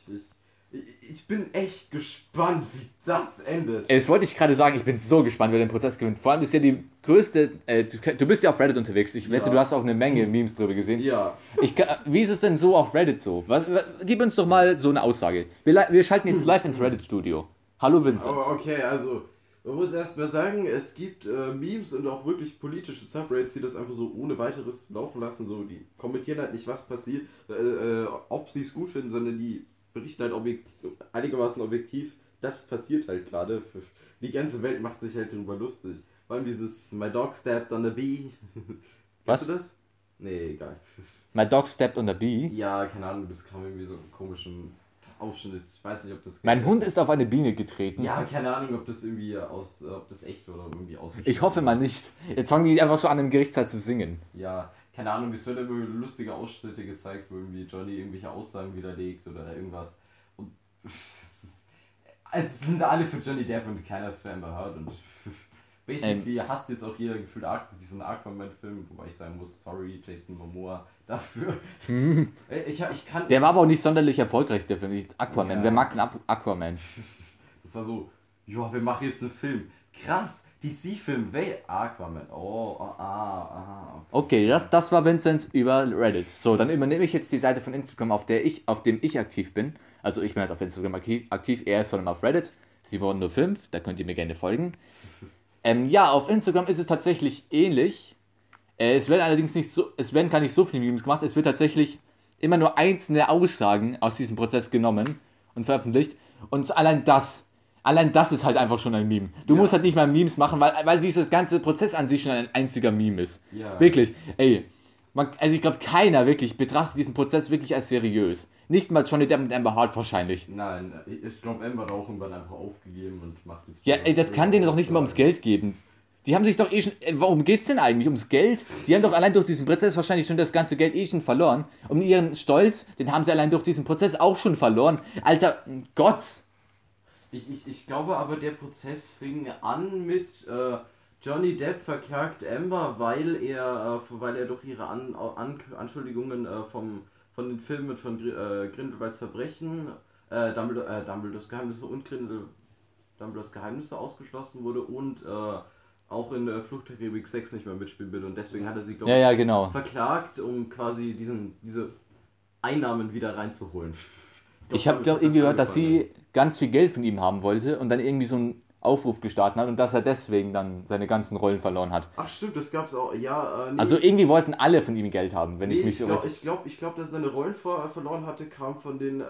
Ich, ich, bin echt gespannt, wie das endet. Das wollte ich gerade sagen, ich bin so gespannt, wer den Prozess gewinnt. Vor allem ist ja die größte, äh, du, du bist ja auf Reddit unterwegs. Ich wette, Ja. du hast auch eine Menge Memes drüber gesehen. Ja. Ich, wie ist es denn so auf Reddit so? Was, was, gib uns doch mal so eine Aussage. Wir, wir schalten jetzt live ins Reddit-Studio. Hallo Vincent. Aber okay, also Man muss erstmal sagen, es gibt äh, Memes und auch wirklich politische Subreddits, die das einfach so ohne weiteres laufen lassen. So, die kommentieren halt nicht, was passiert, äh, äh, ob sie es gut finden, sondern die berichten halt objektiv, einigermaßen objektiv, das passiert halt gerade. Die ganze Welt macht sich halt darüber lustig. Vor allem dieses My Dog Stabbed on a Bee. Was? Du das? Nee, egal. My dog stepped on the bee. Ja, keine Ahnung, das kam irgendwie so einen komischen Ausschnitt. Ich weiß nicht, ob das. Mein Hund ist auf eine Biene getreten. Ja, keine Ahnung, ob das irgendwie aus, äh, ob das echt oder irgendwie aus. Ich hoffe mal nicht. Jetzt fangen die einfach so an, im Gerichtssaal zu singen. Ja, keine Ahnung, es werden immer lustige Ausschnitte gezeigt, wo irgendwie Johnny irgendwelche Aussagen widerlegt oder irgendwas. Und es sind alle für Johnny Depp und keiner ist für Amber Heard und basically hasst jetzt auch jeder gefühlt Aqu diesen Aquaman-Film, wobei ich sagen muss, sorry Jason Momoa dafür. Ey, ich, ich kann. Der war aber auch nicht sonderlich erfolgreich, der Film. Aquaman. Ja. Wer mag den Aqu- Aquaman? Das war so, ja, wir machen jetzt einen Film. Krass, DC-Film, wer? Aquaman. Oh, ah, ah, ah. Okay, das, das war Vinzenz über Reddit. So, dann übernehme ich jetzt die Seite von Instagram, auf der ich, auf dem ich aktiv bin. Also ich bin halt auf Instagram aktiv, aktiv er ist vor allem auf Reddit. Sie wurden nur fünf, da könnt ihr mir gerne folgen. Ähm, ja, auf Instagram ist es tatsächlich ähnlich. Äh, es werden allerdings nicht so, es werden gar nicht so viele Memes gemacht. Es wird tatsächlich immer nur einzelne Aussagen aus diesem Prozess genommen und veröffentlicht. Und allein das, allein das ist halt einfach schon ein Meme. Du musst halt nicht mal Memes machen, weil, weil dieses ganze Prozess an sich schon ein einziger Meme ist. Ja. Wirklich, ey. Man, also ich glaube, keiner wirklich betrachtet diesen Prozess wirklich als seriös. Nicht mal Johnny Depp und Amber Hart wahrscheinlich. Nein, ich, glaube, Amber hat auch irgendwann einfach aufgegeben und macht jetzt. Ja, ey, das kann denen doch nicht mal ums Geld geben. Die haben sich doch eh schon. Ey, warum geht's denn eigentlich? Ums Geld? Die haben doch allein durch diesen Prozess wahrscheinlich schon das ganze Geld eh schon verloren. Und ihren Stolz, den haben sie allein durch diesen Prozess auch schon verloren. Alter, Gott! Ich, ich, ich glaube aber, der Prozess fing an mit äh, Johnny Depp verklagt Amber, weil er, äh, weil er durch ihre an, an, Anschuldigungen äh, vom, von den Filmen von Gr äh, Grindelwalds Verbrechen, äh, Dumbledore, äh, Dumbledores Geheimnisse und Grindel, Dumbledores Geheimnisse ausgeschlossen wurde und äh, auch in äh, Flucht der Karibik 6 nicht mehr mitspielen will. Und deswegen hat er sie, glaube Ja, ja, genau. verklagt, um quasi diesen, diese Einnahmen wieder reinzuholen. Ich habe glaub, doch irgendwie gehört, das dass sie ganz viel Geld von ihm haben wollte und dann irgendwie so einen Aufruf gestartet hat und dass er deswegen dann seine ganzen Rollen verloren hat. Ach stimmt, das gab's auch. Ja, äh, nee, Also irgendwie wollten alle von ihm Geld haben, wenn nee, ich mich ich so glaube, ich glaub, ich glaub, dass er seine Rollen ver verloren hatte, kam von den äh,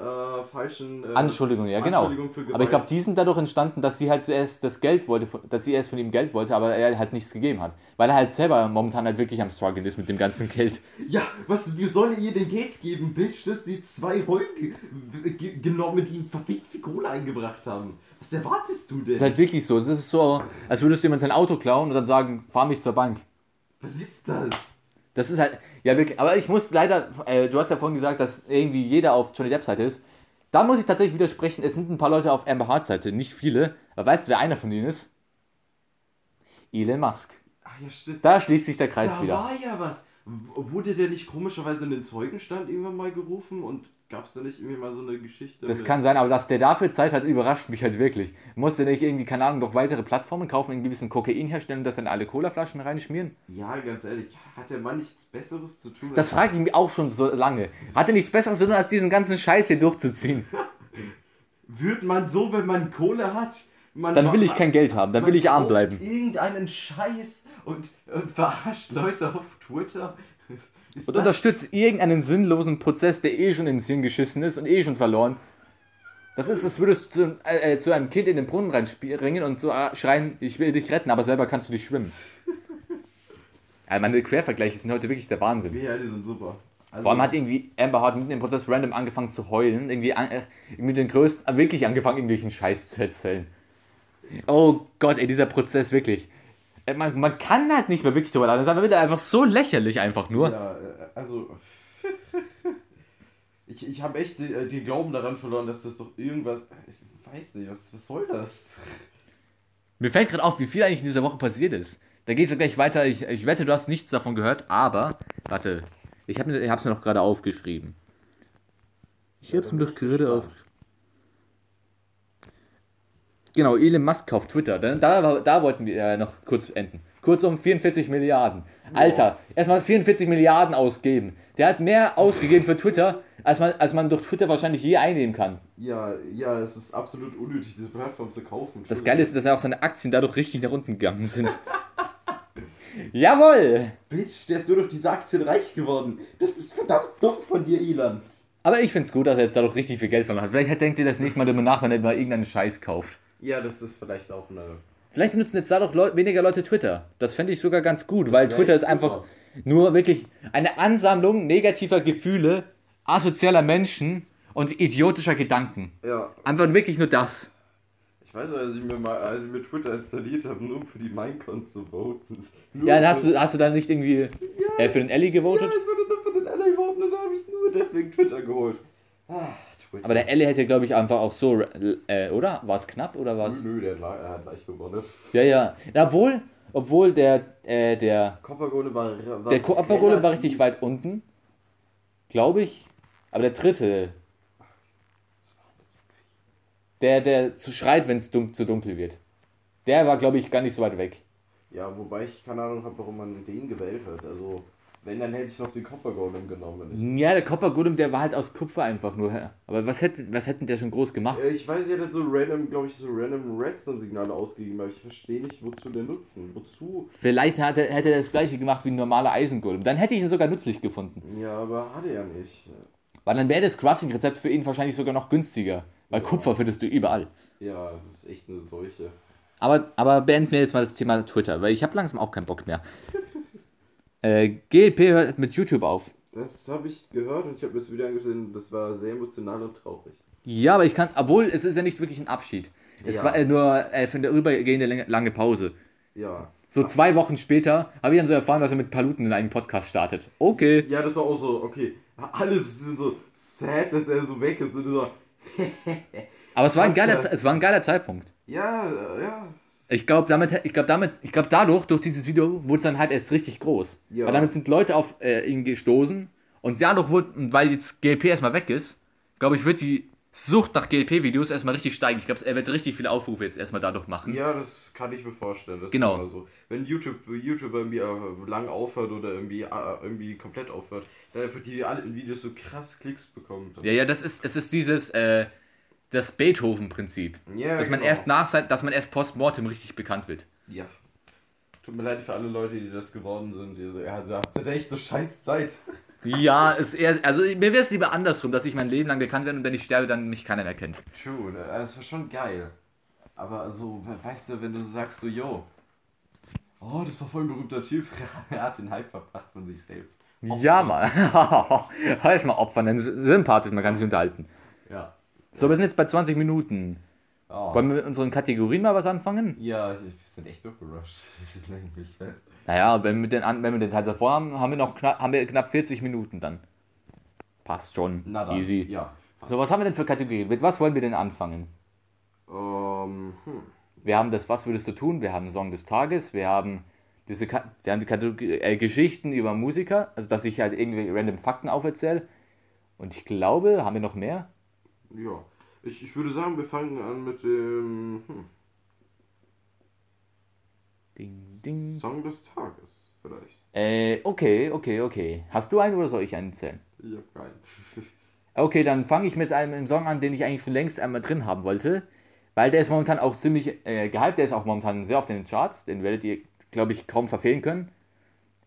falschen äh, Anschuldigungen, ja genau. Anschuldigungen für Aber ich glaube, die sind dadurch entstanden, dass sie halt zuerst das Geld wollte, dass sie erst von ihm Geld wollte, aber er halt nichts gegeben hat. Weil er halt selber momentan halt wirklich am struggeln ist mit dem ganzen Geld. Ja, was, wir sollen ihr denn Geld geben, Bitch, dass die zwei Rollen ge ge genommen, die ihm verfickt Kohle eingebracht haben. Was erwartest du denn? Das ist halt wirklich so. Das ist so, als würdest du jemand sein Auto klauen und dann sagen, fahr mich zur Bank. was ist das? Das ist halt, ja wirklich, aber ich muss leider, äh, du hast ja vorhin gesagt, dass irgendwie jeder auf Johnny Depp Seite ist. Da muss ich tatsächlich widersprechen, es sind ein paar Leute auf Amber Hart Seite, nicht viele. Aber weißt du, wer einer von ihnen ist? Elon Musk. Ach ja, stimmt. Da schließt sich der Kreis da wieder. war ja was. Wurde der nicht komischerweise in den Zeugenstand irgendwann mal gerufen und gab es da nicht irgendwie mal so eine Geschichte? Das kann sein, aber dass der dafür Zeit hat, überrascht mich halt wirklich. Musste nicht irgendwie, keine Ahnung, noch weitere Plattformen kaufen, irgendwie ein bisschen Kokain herstellen und das in alle Colaflaschen reinschmieren? Ja, ganz ehrlich, hat der Mann nichts Besseres zu tun? Das frage ich mich auch schon so lange. Hat er nichts Besseres zu tun, als diesen ganzen Scheiß hier durchzuziehen? Wird man so, wenn man Kohle hat? Man Dann will ich kein Geld haben, dann will ich arm bleiben. Irgendeinen Scheiß und, und verarscht Leute auf Twitter. Ist Und unterstützt irgendeinen sinnlosen Prozess, der eh schon ins Hirn geschissen ist und eh schon verloren. Das ist, als würdest du zu, äh, zu einem Kind in den Brunnen reinspringen und so äh, schreien, ich will dich retten, aber selber kannst du nicht schwimmen. Ja, meine Quervergleiche sind heute wirklich der Wahnsinn. Ja, die sind super. Also, Vor allem hat irgendwie Amber Hart mitten im Prozess random angefangen zu heulen. Irgendwie, an, äh, mit den größten, wirklich angefangen, irgendwelchen Scheiß zu erzählen. Oh Gott, ey, dieser Prozess, wirklich. Äh, Man, man kann halt nicht mehr wirklich drüber lachen. Das ist aber wieder einfach so lächerlich, einfach nur. Ja, äh, also. ich ich habe echt den, den Glauben daran verloren, dass das doch irgendwas. Ich weiß nicht, was, was soll das? Mir fällt gerade auf, wie viel eigentlich in dieser Woche passiert ist. Da geht es gleich weiter. Ich, ich wette, du hast nichts davon gehört, aber. Warte, ich habe es mir noch gerade aufgeschrieben. Ich Ja, habe es mir doch gerade aufgeschrieben. Genau, Elon Musk kauft Twitter. Da, da, da wollten wir äh, noch kurz enden. Kurzum 44 Milliarden. Alter, erstmal 44 Milliarden ausgeben. Der hat mehr ausgegeben für Twitter, als man, als man durch Twitter wahrscheinlich je einnehmen kann. Ja, ja, es ist absolut unnötig, diese Plattform zu kaufen. Das Geile ist, dass ja auch seine Aktien dadurch richtig nach unten gegangen sind. Jawohl! Bitch, der ist nur durch diese Aktien reich geworden. Das ist verdammt dumm von dir, Elon. Aber ich find's gut, dass er jetzt dadurch richtig viel Geld verloren hat. Vielleicht denkt ihr das nächste Mal darüber nach, wenn er mal irgendeinen Scheiß kauft. Ja, das ist vielleicht auch eine. Vielleicht benutzen jetzt dadurch Leu weniger Leute Twitter. Das fände ich sogar ganz gut, weil Ja, Twitter ist einfach super. nur wirklich eine Ansammlung negativer Gefühle, asozialer Menschen und idiotischer Gedanken. Ja, Einfach wirklich nur das. ich weiß noch, als ich mir mal, als ich mir Twitter installiert habe, nur um für die Minecons zu voten. Nur Ja, dann hast du, hast du dann nicht irgendwie äh, für den Ellie Ja, gewotet? ich wurde dann für den LA voten und da habe ich nur deswegen Twitter geholt. Ah, Twitter. Aber der Ellie hätte, glaube ich, einfach auch so, äh, oder? War es knapp oder was? Nö, der er hat leicht gewonnen. Ja, ja. Obwohl, obwohl der, äh, der, Coppergole war, war. der Koapagole war richtig weit unten. Glaube ich. Aber der dritte, der, der zu schreit, wenn es dun zu dunkel wird. Der war, glaube ich, gar nicht so weit weg. Ja, wobei ich keine Ahnung habe, warum man den gewählt hat. Also, wenn, dann hätte ich noch den Coppergolem genommen. Ja, der Copper Golem, der war halt aus Kupfer einfach nur. Aber was hätte, was hätten der schon groß gemacht? Ich, äh, ich weiß, ihr hättet so random, glaube ich, so random Redstone-Signale ausgegeben, aber ich verstehe nicht, wozu der nutzen. Wozu? Vielleicht hatte, hätte er das gleiche gemacht wie ein normaler Eisengolem. Dann hätte ich ihn sogar nützlich gefunden. Ja, aber hat er ja nicht. Weil dann wäre das Crafting-Rezept für ihn wahrscheinlich sogar noch günstiger. Weil Ja. Kupfer findest du überall. Ja, das ist echt eine Seuche. Aber, aber beenden wir jetzt mal das Thema Twitter, weil ich habe langsam auch keinen Bock mehr. äh, GLP hört mit YouTube auf. Das habe ich gehört und ich habe mir das Video angesehen. Das war sehr emotional und traurig. Ja, aber ich kann, obwohl es ist ja nicht wirklich ein Abschied. Es Ja. war äh, nur äh, für eine übergehende lange, Pause. Ja. So zwei Wochen später habe ich dann so erfahren, dass er mit Paluten in einen Podcast startet. Okay. Ja, das war auch so, okay. Alle sind so sad, dass er so weg ist. Und so, Aber es war ein geiler, es war ein geiler Zeitpunkt. ja, äh, ja. Ich glaube, damit, ich glaube, damit, ich glaube, dadurch, durch dieses Video, wurde sein Hype erst richtig groß. Ja. Weil damit sind Leute auf äh, ihn gestoßen und dadurch wurde, weil jetzt GLP erstmal weg ist, glaube ich, wird die Sucht nach GLP-Videos erstmal richtig steigen. Ich glaube, er wird richtig viele Aufrufe jetzt erstmal dadurch machen. Ja, das kann ich mir vorstellen. Das ist Genau. immer so. Wenn YouTube, YouTube irgendwie äh, lang aufhört oder irgendwie, äh, irgendwie komplett aufhört, dann einfach die alle Videos so krass Klicks bekommen. Ja, ja, das ist, es ist dieses, äh, das Beethoven-Prinzip. Ja, dass man genau. erst nach sein, dass man erst postmortem richtig bekannt wird. Ja. Tut mir leid für alle Leute, die das geworden sind. Die so, ja, ihr habt echt eine scheiß Zeit. Ja, ist eher, also mir wäre es lieber andersrum, dass ich mein Leben lang bekannt werde und wenn ich sterbe, dann mich keiner mehr kennt. True, ne? das war schon geil. Aber so, we- weißt du, wenn du sagst, so, yo, oh, das war voll ein berühmter Typ, er hat den Hype verpasst von sich selbst. Ja, Mann. Heißt mal Opfern, denn sympathisch, man kann sich unterhalten. Ja. So, wir sind jetzt bei 20 Minuten. Oh. Wollen wir mit unseren Kategorien mal was anfangen? Ja, ich- wir sind echt durchgerusht. Naja, wenn wir den, wenn wir den Teil davor haben, haben wir noch knapp, haben wir knapp 40 Minuten dann. Passt schon. Na dann. Easy. Ja. So, was haben wir denn für Kategorien? Mit was wollen wir denn anfangen? Ähm, hm. Wir haben das Was würdest du tun? Wir haben Song des Tages. Wir haben diese Ka wir haben die Kategorie äh, Geschichten über Musiker. Also, dass ich halt irgendwie random Fakten auferzähle. Und ich glaube, haben wir noch mehr? Ja. Ich, ich würde sagen, wir fangen an mit dem hm, Ding, ding. Song des Tages, vielleicht. Äh, okay, okay, okay. Hast du einen oder soll ich einen zählen? Ich hab keinen. Okay, dann fange ich mit einem Song an, den ich eigentlich schon längst einmal drin haben wollte. Weil der ist momentan auch ziemlich äh, gehypt. Der ist auch momentan sehr auf den Charts. Den werdet ihr, glaube ich, kaum verfehlen können.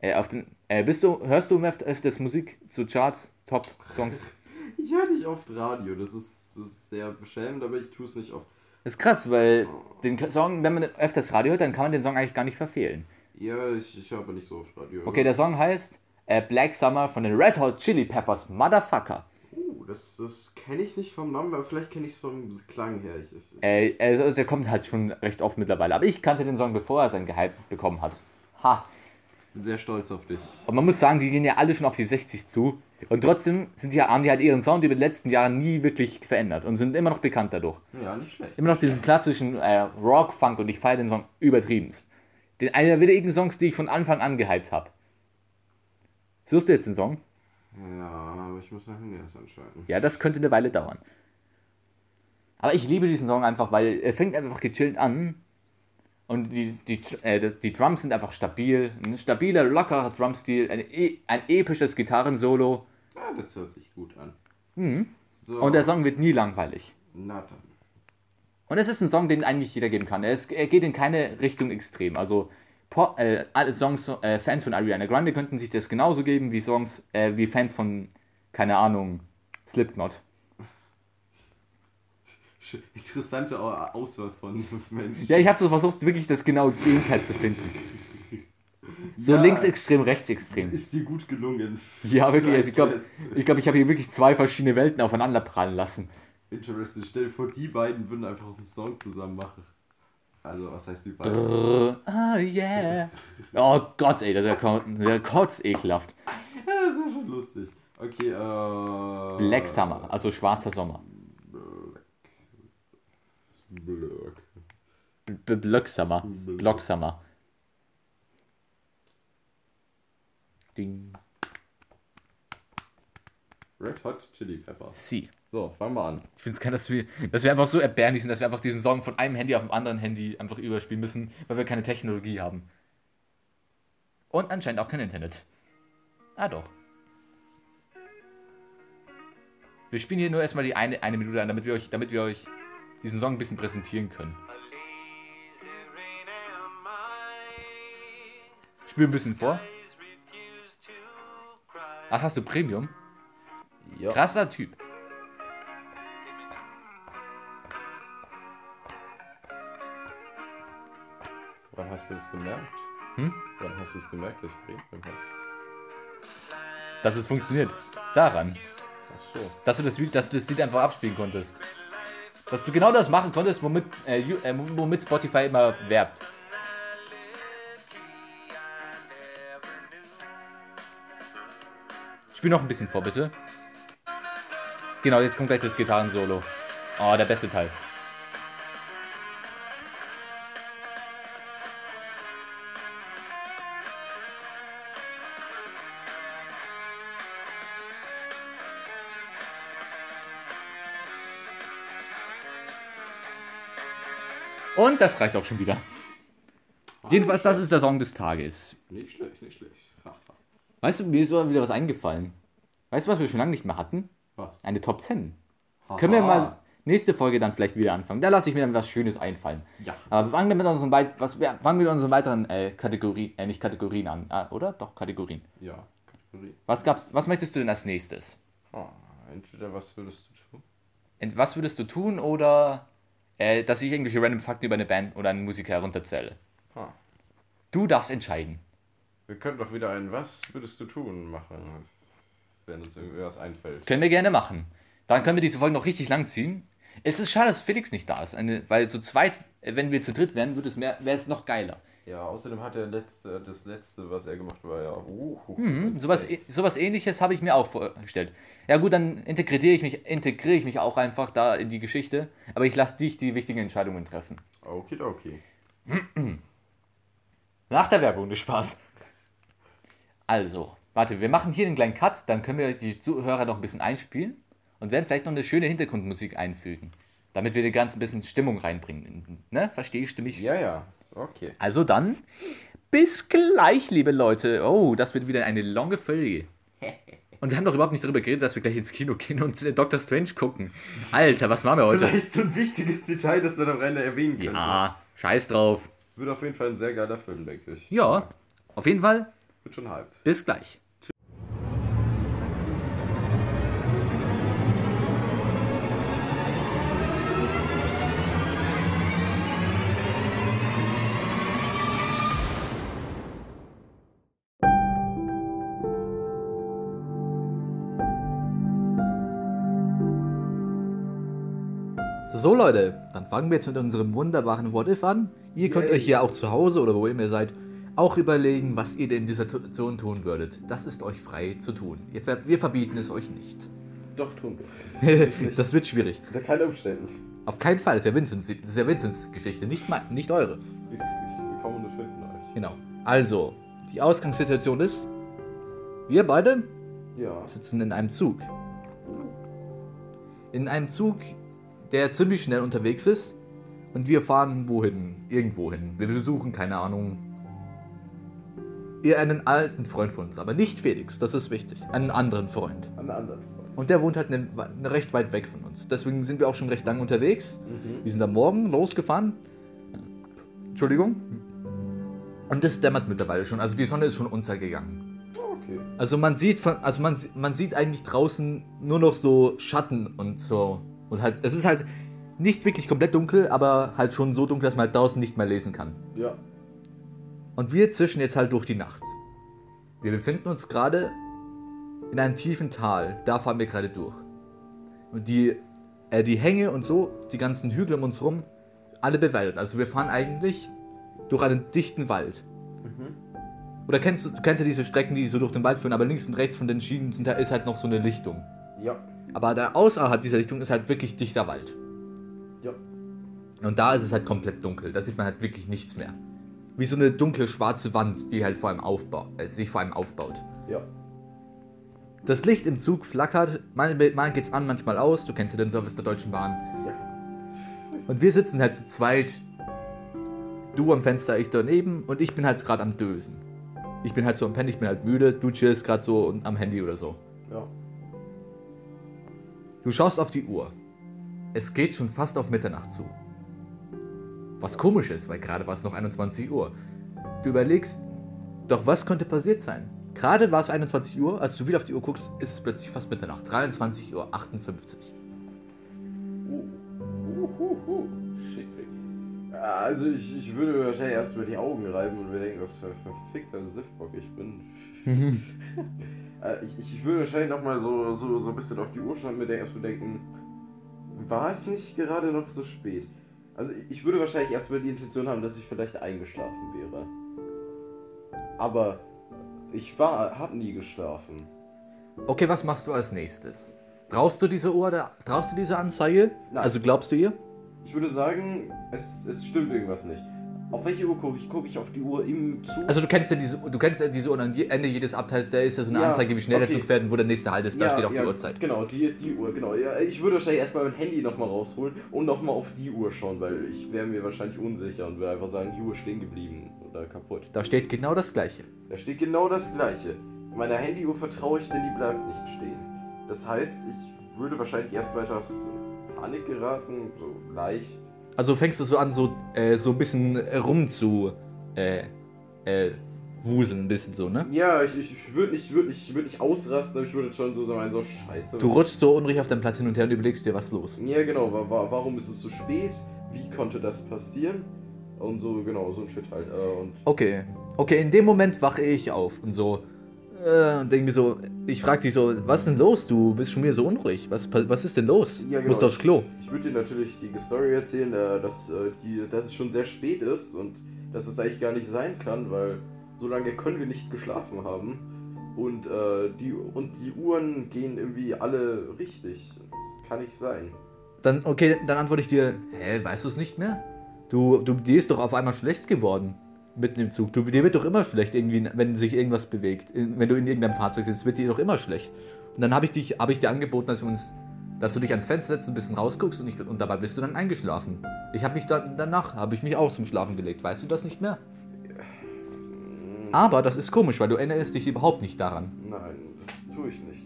Äh, auf den, äh, bist du, hörst du öf- öfters Musik zu Charts, Top-Songs? Ich höre nicht oft Radio, das ist, das ist sehr beschämend, aber ich tue es nicht oft. Das ist krass, weil den Song, wenn man öfters Radio hört, dann kann man den Song eigentlich gar nicht verfehlen. Ja, ich, ich höre aber nicht so oft Radio. Okay, der Song heißt äh, Black Summer von den Red Hot Chili Peppers, Motherfucker. Uh, das, das kenne ich nicht vom Namen, aber vielleicht kenne ich es vom Klang her. Ich, ich, Äh, also der kommt halt schon recht oft mittlerweile. Aber ich kannte den Song, bevor er seinen Gehype bekommen hat. Ha. bin sehr stolz auf dich. Und man muss sagen, die gehen ja alle schon auf die 60 zu. Und trotzdem sind die, haben die halt ihren Sound über die letzten Jahre nie wirklich verändert und sind immer noch bekannt dadurch. Ja, nicht schlecht. Immer noch diesen klassischen äh, Rock-Funk und ich feiere den Song übertriebenst. Den einer der wenigen Songs, die ich von Anfang an gehypt habe. Suchst du jetzt den Song? Ja, aber ich muss mein Handy erst anschalten. Ja, das könnte eine Weile dauern. Aber ich liebe diesen Song einfach, weil er fängt einfach gechillt an. Und die, die, äh, die Drums sind einfach stabil. Ein stabiler, lockerer Drumstil. Ein, e- ein episches Gitarrensolo. Das hört sich gut an. So, Mhm. Und der Song wird nie langweilig. na dann. Und es ist ein Song, den eigentlich jeder geben kann. Er, ist, er geht in keine Richtung extrem. Also Pop, äh, alle Songs, äh, Fans von Ariana Grande könnten sich das genauso geben wie Songs, äh, wie Fans von, keine Ahnung, Slipknot. Interessante Au- Auswahl von Menschen. Ja, ich habe so versucht, wirklich das genaue Gegenteil zu finden. So Ja. linksextrem, rechtsextrem. Ist dir gut gelungen. Ja, wirklich. Also ich glaube, ich, glaub, ich habe hier wirklich zwei verschiedene Welten aufeinander prallen lassen. Interesting. Stell dir vor, die beiden würden einfach einen Song zusammen machen. Also, was heißt die beiden? Brrr, Ah, yeah. Oh Gott, ey, das ist ja kotzekelhaft. Ja, das ist ja schon lustig. Okay, äh. Black Summer, also schwarzer Sommer. Black. B Block Summer. Block Summer. Ding. Red Hot Chili Peppers. Sie. So, fangen wir an. Ich finde es geil, dass wir, dass wir einfach so erbärmlich sind, dass wir einfach diesen Song von einem Handy auf dem anderen Handy einfach überspielen müssen, weil wir keine Technologie haben. Und anscheinend auch kein Internet. Ah doch. Wir spielen hier nur erstmal die eine, eine Minute an, damit wir euch, damit wir euch diesen Song ein bisschen präsentieren können. Spür ein bisschen vor. Ach, hast du Premium? Ja. Krasser Typ. Wann hast du das gemerkt? Hm? Wann hast du es gemerkt, dass ich Premium habe? Dass es funktioniert. Daran. Ach so. Dass du das, Lied- dass du das Lied einfach abspielen konntest. Dass du genau das machen konntest, womit, äh, äh, womit Spotify immer werbt. Spiel noch ein bisschen vor, bitte. Genau, jetzt kommt gleich das Gitarrensolo. Oh, der beste Teil. Und das reicht auch schon wieder. Jedenfalls, das ist der Song des Tages. Nicht schlecht, nicht schlecht. Weißt du, mir ist aber wieder was eingefallen. Weißt du, was wir schon lange nicht mehr hatten? Was? Eine Top 10. Können wir mal nächste Folge dann vielleicht wieder anfangen? Da lasse ich mir dann was Schönes einfallen. Ja. Aber fangen wir mit unseren, weit was, wir- fangen wir mit unseren weiteren äh, Kategorien, äh, nicht Kategorien an, ah, oder? Doch, Kategorien. Ja, Kategorie. Was gab's, was möchtest du denn als nächstes? Ah, entweder was würdest du tun? Ent- Was würdest du tun oder äh, dass ich irgendwelche random Fakten über eine Band oder einen Musiker herunterzähle? Ah. Du darfst entscheiden. Wir können doch wieder ein Was würdest du tun machen, wenn uns irgendwie was einfällt. Können wir gerne machen. Dann können wir diese Folge noch richtig lang ziehen. Es ist schade, dass Felix nicht da ist, eine, weil zu zweit, äh, wenn wir zu dritt wären, wird es mehr, wäre es noch geiler. Ja, außerdem hat er letzte, das letzte, was er gemacht hat, war ja. Uh, Mhm, sowas, ä- sowas ähnliches habe ich mir auch vorgestellt. Ja gut, dann integriere ich mich, integriere ich mich auch einfach da in die Geschichte, aber ich lasse dich die wichtigen Entscheidungen treffen. Okidoki. Nach der Werbung, du Spaß. Also, warte, wir machen hier einen kleinen Cut, dann können wir die Zuhörer noch ein bisschen einspielen und werden vielleicht noch eine schöne Hintergrundmusik einfügen, damit wir die ganze ein bisschen Stimmung reinbringen. Ne? Verstehst du mich? Ja, ja. Okay. Also dann, bis gleich, liebe Leute. Oh, das wird wieder eine lange Folge. Und wir haben doch überhaupt nicht darüber geredet, dass wir gleich ins Kino gehen und äh, Doctor Strange gucken. Alter, was machen wir heute? Vielleicht so ein wichtiges Detail, das du am Ende erwähnen kannst. Ja, scheiß drauf. Wird auf jeden Fall ein sehr geiler Film, denke ich. Ja, auf jeden Fall, Wird schon hyped. bis gleich. So Leute, dann fangen wir jetzt mit unserem wunderbaren What If an. Ihr könnt euch hier auch zu Hause oder wo immer ihr seid auch überlegen, was ihr denn in dieser Situation tun würdet. Das ist euch frei zu tun. Wir verbieten es euch nicht. Doch, tun wir. das wird schwierig. Unter keinen Umständen. Auf keinen Fall, das ist ja Vincents, das ist ja Vincents Geschichte, nicht, mein, nicht eure. Wir, wir kommen und finden euch. Genau. Also, die Ausgangssituation ist, wir beide Ja. sitzen in einem Zug. In einem Zug der ziemlich schnell unterwegs ist. Und wir fahren wohin? Irgendwo hin. Wir besuchen, keine Ahnung, eher einen alten Freund von uns. Aber nicht Felix, das ist wichtig. Einen anderen Freund. Der anderen. Und der wohnt halt ne, ne recht weit weg von uns. Deswegen sind wir auch schon recht lang unterwegs. Mhm. Wir sind am Morgen losgefahren. Entschuldigung. Und das dämmert mittlerweile schon. Also die Sonne ist schon untergegangen. Okay. Also man sieht von, also man, man sieht eigentlich draußen nur noch so Schatten und so. Und halt, es ist halt nicht wirklich komplett dunkel, aber halt schon so dunkel, dass man halt draußen nicht mehr lesen kann. Ja. Und wir zischen jetzt halt durch die Nacht. Wir befinden uns gerade in einem tiefen Tal. Da fahren wir gerade durch. Und die, äh, die Hänge und so, die ganzen Hügel um uns rum, alle bewaldet. Also wir fahren eigentlich durch einen dichten Wald. Mhm. Oder kennst du, du kennst ja diese Strecken, die so durch den Wald führen, aber links und rechts von den Schienen sind, da ist halt noch so eine Lichtung. Ja. Aber da außerhalb dieser Lichtung ist halt wirklich dichter Wald. Ja. Und da ist es halt komplett dunkel. Da sieht man halt wirklich nichts mehr. Wie so eine dunkle schwarze Wand, die halt vor allem aufbaut, äh, sich vor allem aufbaut. Ja. Das Licht im Zug flackert, mal, mal geht's an, manchmal aus. Du kennst ja den Service der Deutschen Bahn. Ja. Und wir sitzen halt zu zweit. Du am Fenster, ich daneben und ich bin halt gerade am Dösen. Ich bin halt so am Pennen, ich bin halt müde. Du chillst gerade so und am Handy oder so. Ja. Du schaust auf die Uhr. Es geht schon fast auf Mitternacht zu. Was komisch ist, weil gerade war es noch 21 Uhr. Du überlegst, doch was könnte passiert sein? Gerade war es 21 Uhr, als du wieder auf die Uhr guckst, ist es plötzlich fast Mitternacht. 23 Uhr 58. Uh. Ja, Also ich, ich würde wahrscheinlich erst mal die Augen reiben und mir denken, was für ein verfickter Siffbock ich bin. Äh, ich, ich würde wahrscheinlich nochmal so, so, so ein bisschen auf die Uhr schauen und mir denken, war es nicht gerade noch so spät? Also ich- würde wahrscheinlich erstmal die Intention haben, dass ich vielleicht eingeschlafen wäre. Aber ich war, hab nie geschlafen. Okay, was machst du als nächstes? Traust du diese Uhr, da, traust du diese Anzeige? Nein. Also glaubst du ihr? Ich würde sagen, es, es stimmt irgendwas nicht. Auf welche Uhr gucke ich? Gucke ich auf die Uhr im Zug? Also du kennst ja diese, du kennst ja diese Uhr und am Ende jedes Abteils, da ist ja so eine Ja, Anzeige, wie schnell der okay. Zug fährt und wo der nächste Halt ist, da steht auch die Uhrzeit. Genau, die, die Uhr, genau. Ja, ich würde wahrscheinlich erstmal mein Handy nochmal rausholen und nochmal auf die Uhr schauen, weil ich wäre mir wahrscheinlich unsicher und würde einfach sagen, die Uhr ist stehen geblieben oder kaputt. Da steht genau das gleiche. Da steht genau das gleiche. Meiner Handyuhr vertraue ich, denn die bleibt nicht stehen. Das heißt, ich würde wahrscheinlich erstmal etwas Panik geraten, so leicht. Also fängst du so an, so, äh, so ein bisschen rum zu äh, äh, wuseln, ein bisschen so, ne? Ja, ich, ich, würde nicht, würd nicht, ich würd nicht ausrasten, aber ich würde schon so sagen, so scheiße. Du rutschst so unruhig auf deinem Platz hin und her und überlegst dir, was ist los. Ja, genau. Wa wa warum ist es so spät? Wie konnte das passieren? Und so, genau, so ein Shit halt. Äh, und Okay. Okay, in dem Moment wache ich auf und so. Äh, und denke mir so, ich frage dich so, was ist denn los? Du bist schon wieder so unruhig. Was, was ist denn los? Ja, genau. Musst du aufs Klo? ich würde dir natürlich die Story erzählen, äh, dass, äh, die, dass es schon sehr spät ist und dass es eigentlich gar nicht sein kann, weil so lange können wir nicht geschlafen haben. Und, äh, die, und die Uhren gehen irgendwie alle richtig. Das kann nicht sein. Dann, okay, dann antworte ich dir, hä, weißt du es nicht mehr? Du, du, dir ist doch auf einmal schlecht geworden. Mitten im Zug. Du, dir wird doch immer schlecht, irgendwie, wenn sich irgendwas bewegt. In- Wenn du in irgendeinem Fahrzeug sitzt, wird dir doch immer schlecht. Und dann habe ich, dich- hab ich dir angeboten, dass wir uns, dass du dich ans Fenster setzt, ein bisschen rausguckst und, ich, und dabei bist du dann eingeschlafen. Ich habe mich dann, danach, habe ich mich auch zum Schlafen gelegt. Weißt du das nicht mehr? Aber das ist komisch, weil du erinnerst dich überhaupt nicht daran. Nein, das tue ich nicht.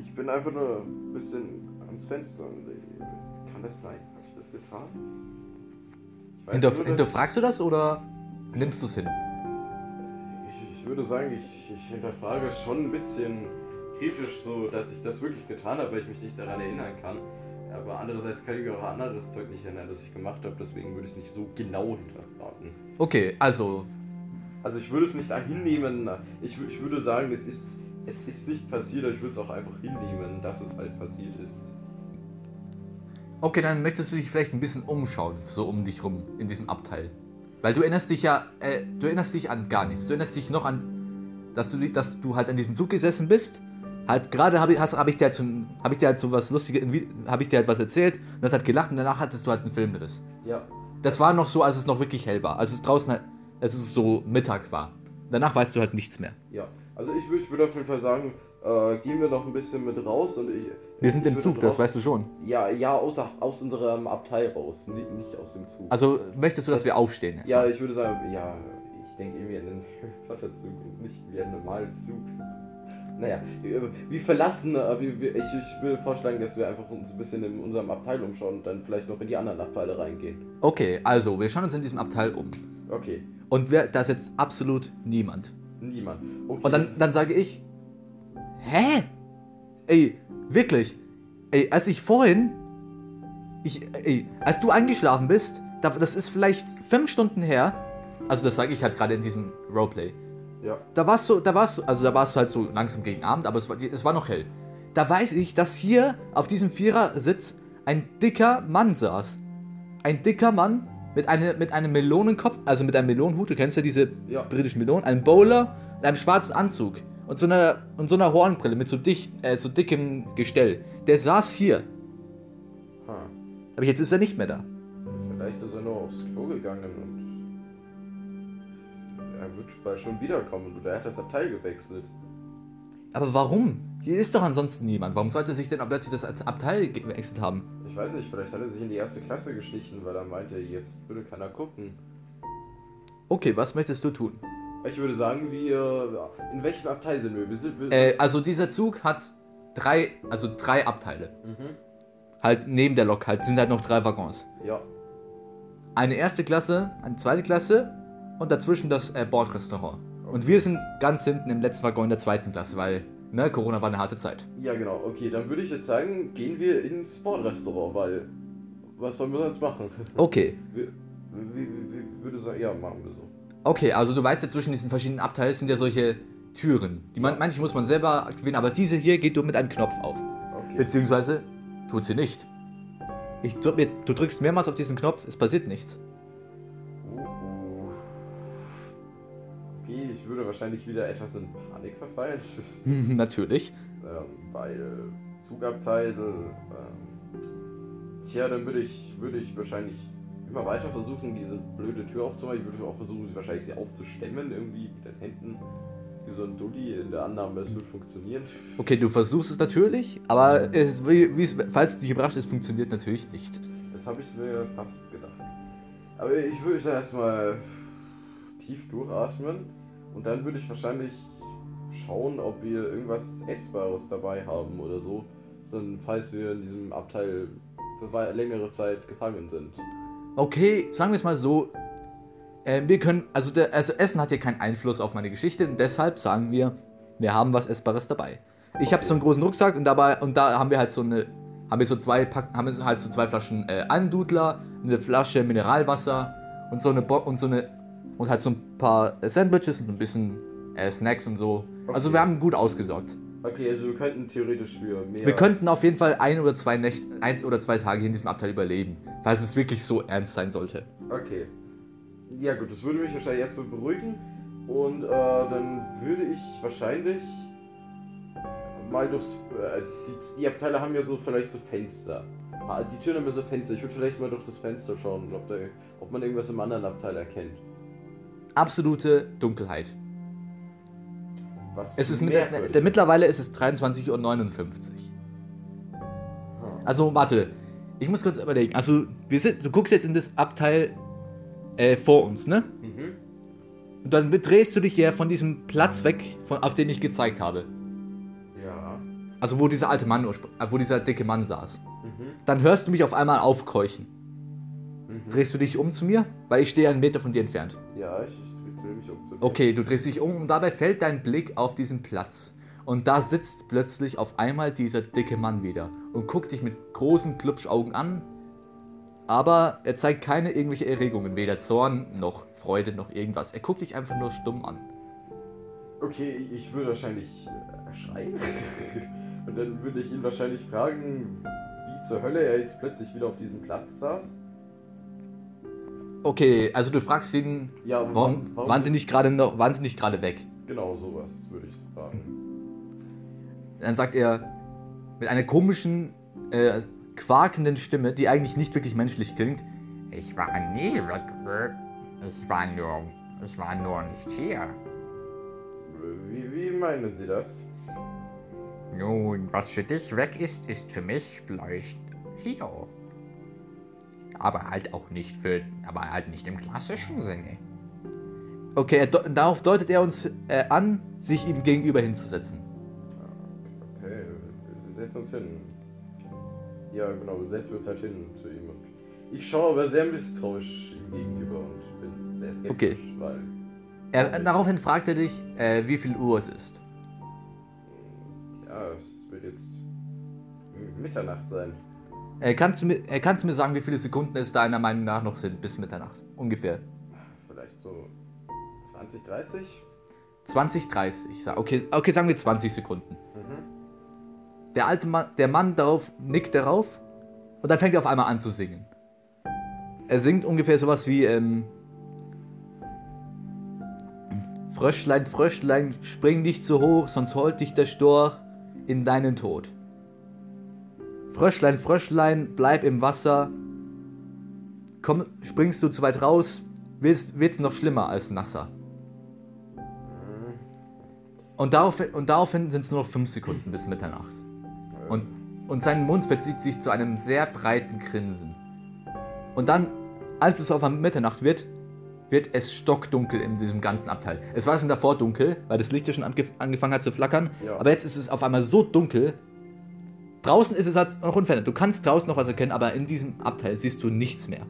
Ich bin einfach nur ein bisschen ans Fenster. äh, Kann das sein? Habe ich das getan? Hinterf nur, hinterfragst du das oder nimmst du es hin? Ich, ich würde sagen, ich, ich hinterfrage es schon ein bisschen kritisch, so dass ich das wirklich getan habe, weil ich mich nicht daran erinnern kann. Aber andererseits kann ich auch an anderes Zeug nicht erinnern, das ich gemacht habe, deswegen würde ich es nicht so genau hinterfragen. Okay, also, Also ich würde es nicht hinnehmen, ich, ich würde sagen, es ist, es ist nicht passiert, aber ich würde es auch einfach hinnehmen, dass es halt passiert ist. Okay, dann möchtest du dich vielleicht ein bisschen umschauen, so um dich rum, in diesem Abteil. Weil du erinnerst dich ja, äh, du erinnerst dich an gar nichts. Du erinnerst dich noch an, dass du, dass du halt an diesem Zug gesessen bist. Halt gerade habe ich, hab ich dir halt so, hab ich dir halt so was Lustiges, habe ich dir halt was erzählt und hast halt gelacht und danach hattest du halt einen Filmriss. Ja. Das war noch so, als es noch wirklich hell war. Als es draußen halt, als es so mittags war. Danach weißt du halt nichts mehr. Ja, also ich würde auf jeden Fall sagen, äh, gehen wir noch ein bisschen mit raus und ich. Wir sind ich im Zug, das weißt du schon. Ja, ja, außer, aus unserem Abteil raus, nicht, nicht aus dem Zug. Also möchtest du, dass wir aufstehen? ja, erstmal? ich würde sagen, ja, ich denke irgendwie an den Flotterzug und nicht wie einen normalen Zug. Naja, wir- verlassen, äh, wir, wir, ich, ich würde vorschlagen, dass wir einfach uns ein bisschen in unserem Abteil umschauen und dann vielleicht noch in die anderen Abteile reingehen. Okay, also wir schauen uns in diesem Abteil um. Okay, Und wer, da ist jetzt absolut niemand. niemand. Okay. Und dann, dann sage ich, hä? Ey, wirklich? Ey, als ich vorhin, ich, ey, als du eingeschlafen bist, da, das ist vielleicht fünf Stunden her, also das sage ich halt gerade in diesem Roleplay. Ja. Da warst du, da warst du, also da warst du halt so langsam gegen Abend, aber es war, es war noch hell. Da weiß ich, dass hier auf diesem Vierersitz ein dicker Mann saß. Ein dicker Mann mit, eine, mit einem Melonenkopf, also mit einem Melonenhut, du kennst ja diese Ja. britischen Melonen, einem Bowler und einem schwarzen Anzug und so einer, und so einer Hornbrille mit so, dicht, äh, so dickem Gestell. Der saß hier, Ha. aber jetzt ist er nicht mehr da. Vielleicht ist er nur aufs Klo gegangen und er wird bald schon wiederkommen oder er hat das Abteil gewechselt. Aber warum? Hier ist doch ansonsten niemand. Warum sollte sich denn plötzlich das Abteil gewechselt haben? Ich weiß nicht, vielleicht hat er sich in die erste Klasse geschlichen, weil er meinte, jetzt würde keiner gucken. Okay, was möchtest du tun? Ich würde sagen, wir. In welchem Abteil sind wir? Wir sind. Wir, Äh, also dieser Zug hat drei, also drei Abteile. mhm. Halt neben der Lok halt sind halt noch drei Waggons. Ja. Eine erste Klasse, eine zweite Klasse und dazwischen das äh, Bordrestaurant. Und wir sind ganz hinten im letzten Waggon der zweiten Klasse, weil ne, Corona war eine harte Zeit. Ja, genau. Okay, dann würde ich jetzt sagen, gehen wir ins Sportrestaurant, weil. Was sollen wir sonst machen? Okay, Wir, wie, wie, wie würde sagen, ja, machen wir so. Okay, also du weißt ja zwischen diesen verschiedenen Abteilen sind ja solche Türen. Die man, manche muss man selber aktivieren, aber diese hier geht nur mit einem Knopf auf. Okay. Beziehungsweise tut sie nicht. Ich du drückst mehrmals auf diesen Knopf, es passiert nichts. Okay, ich würde wahrscheinlich wieder etwas in Panik verfallen. Natürlich. ähm, weil Zugabteil. Ähm, tja, dann würde ich, würde ich wahrscheinlich immer weiter versuchen, diese blöde Tür aufzumachen. Ich würde auch versuchen, sie wahrscheinlich sie aufzustemmen, irgendwie mit den Händen. Wie so ein Dulli in der Annahme, es wird funktionieren. Okay, du versuchst es natürlich, aber es, wie, wie falls es dich überrascht, es funktioniert natürlich nicht. Das habe ich mir fast gedacht. Aber ich würde dann erstmal tief durchatmen und dann würde ich wahrscheinlich schauen, ob wir irgendwas Essbares dabei haben oder so. Dann, falls wir in diesem Abteil für längere Zeit gefangen sind. Okay, sagen wir es mal so. Äh, wir können, also, der, also Essen hat hier keinen Einfluss auf meine Geschichte und deshalb sagen wir, wir haben was Essbares dabei. Ich habe so einen großen Rucksack und dabei und da haben wir halt so eine, haben wir so zwei Pack, haben wir halt so zwei Flaschen äh, Almdudler, eine Flasche Mineralwasser und so eine Bo und so eine und halt so ein paar Sandwiches und ein bisschen äh, Snacks und so. Also Okay. wir haben gut ausgesorgt. Okay, also wir könnten theoretisch für mehr. Wir könnten auf jeden Fall ein oder zwei Nächte, eins oder zwei Tage hier in diesem Abteil überleben, falls es wirklich so ernst sein sollte. Okay. Ja gut, das würde mich wahrscheinlich erstmal beruhigen. Und äh, dann würde ich wahrscheinlich mal durchs. Äh, die, die Abteile haben ja so vielleicht so Fenster. Die Türen haben ja so Fenster. Ich würde vielleicht mal durch das Fenster schauen, ob, da, ob man irgendwas im anderen Abteil erkennt. Absolute Dunkelheit. Was Es ist mit, der, mittlerweile ist es 23.59 Uhr. Ah. Also, warte. Ich muss kurz überlegen. Also, wir sind, du guckst jetzt in das Abteil äh, vor uns, ne? Mhm. Und dann drehst du dich ja von diesem Platz weg, von, auf den ich gezeigt habe. Ja. Also, wo dieser alte Mann, äh, wo dieser dicke Mann saß. Mhm. Dann hörst du mich auf einmal aufkeuchen. Mhm. Drehst du dich um zu mir? Weil ich stehe einen Meter von dir entfernt. Ja, ich, dir. Okay, du drehst dich um und dabei fällt dein Blick auf diesen Platz. Und da sitzt plötzlich auf einmal dieser dicke Mann wieder und guckt dich mit großen Klubschaugen an. Aber er zeigt keine irgendwelche Erregungen, weder Zorn noch Freude noch irgendwas. Er guckt dich einfach nur stumm an. Okay, ich würde wahrscheinlich äh, schreien. Und dann würde ich ihn wahrscheinlich fragen, wie zur Hölle er jetzt plötzlich wieder auf diesem Platz saß. Okay, also du fragst ihn, Ja, warum, waren sie nicht gerade noch, waren sie nicht gerade weg? Genau sowas würde ich fragen. Dann sagt er mit einer komischen, äh, quakenden Stimme, die eigentlich nicht wirklich menschlich klingt. Ich war nie weg. Ich war nur. Ich war nur nicht hier. Wie, wie meinen Sie das? Nun, was für dich weg ist, ist für mich vielleicht hier. Aber halt auch nicht für, aber halt nicht im klassischen Sinne. Okay, er, darauf deutet er uns äh, an, sich ihm gegenüber hinzusetzen. Okay, wir setzen uns hin. Ja, genau, wir setzen uns halt hin zu ihm. Ich schaue aber sehr misstrauisch ihm gegenüber und bin sehr skeptisch, Okay. weil Er, daraufhin fragt er dich, äh, wie viel Uhr es ist. ja, es wird jetzt Mitternacht sein. Äh, kannst, du mir, äh, kannst du mir sagen, wie viele Sekunden es deiner Meinung nach noch sind bis Mitternacht? Ungefähr. Vielleicht so 20, 30? 20, 30. Sa- Okay, okay sagen wir 20 Sekunden. Mhm. Der alte Mann, der Mann darauf nickt darauf und dann fängt er auf einmal an zu singen. Er singt ungefähr sowas wie ähm, Fröschlein, Fröschlein, spring nicht zu hoch, sonst holt dich der Storch in deinen Tod. Fröschlein, Fröschlein, bleib im Wasser. Komm, springst du zu weit raus, wird's, wird's noch schlimmer als nasser. Und daraufhin, und daraufhin sind es nur noch 5 Sekunden bis Mitternacht. Und, und sein Mund verzieht sich zu einem sehr breiten Grinsen. Und dann, als es auf Mitternacht wird, wird es stockdunkel in diesem ganzen Abteil. Es war schon davor dunkel, weil das Licht ja schon ange angefangen hat zu flackern. Ja. Aber jetzt ist es auf einmal so dunkel. Draußen ist es halt noch unverändert. Du kannst draußen noch was erkennen, aber in diesem Abteil siehst du nichts mehr.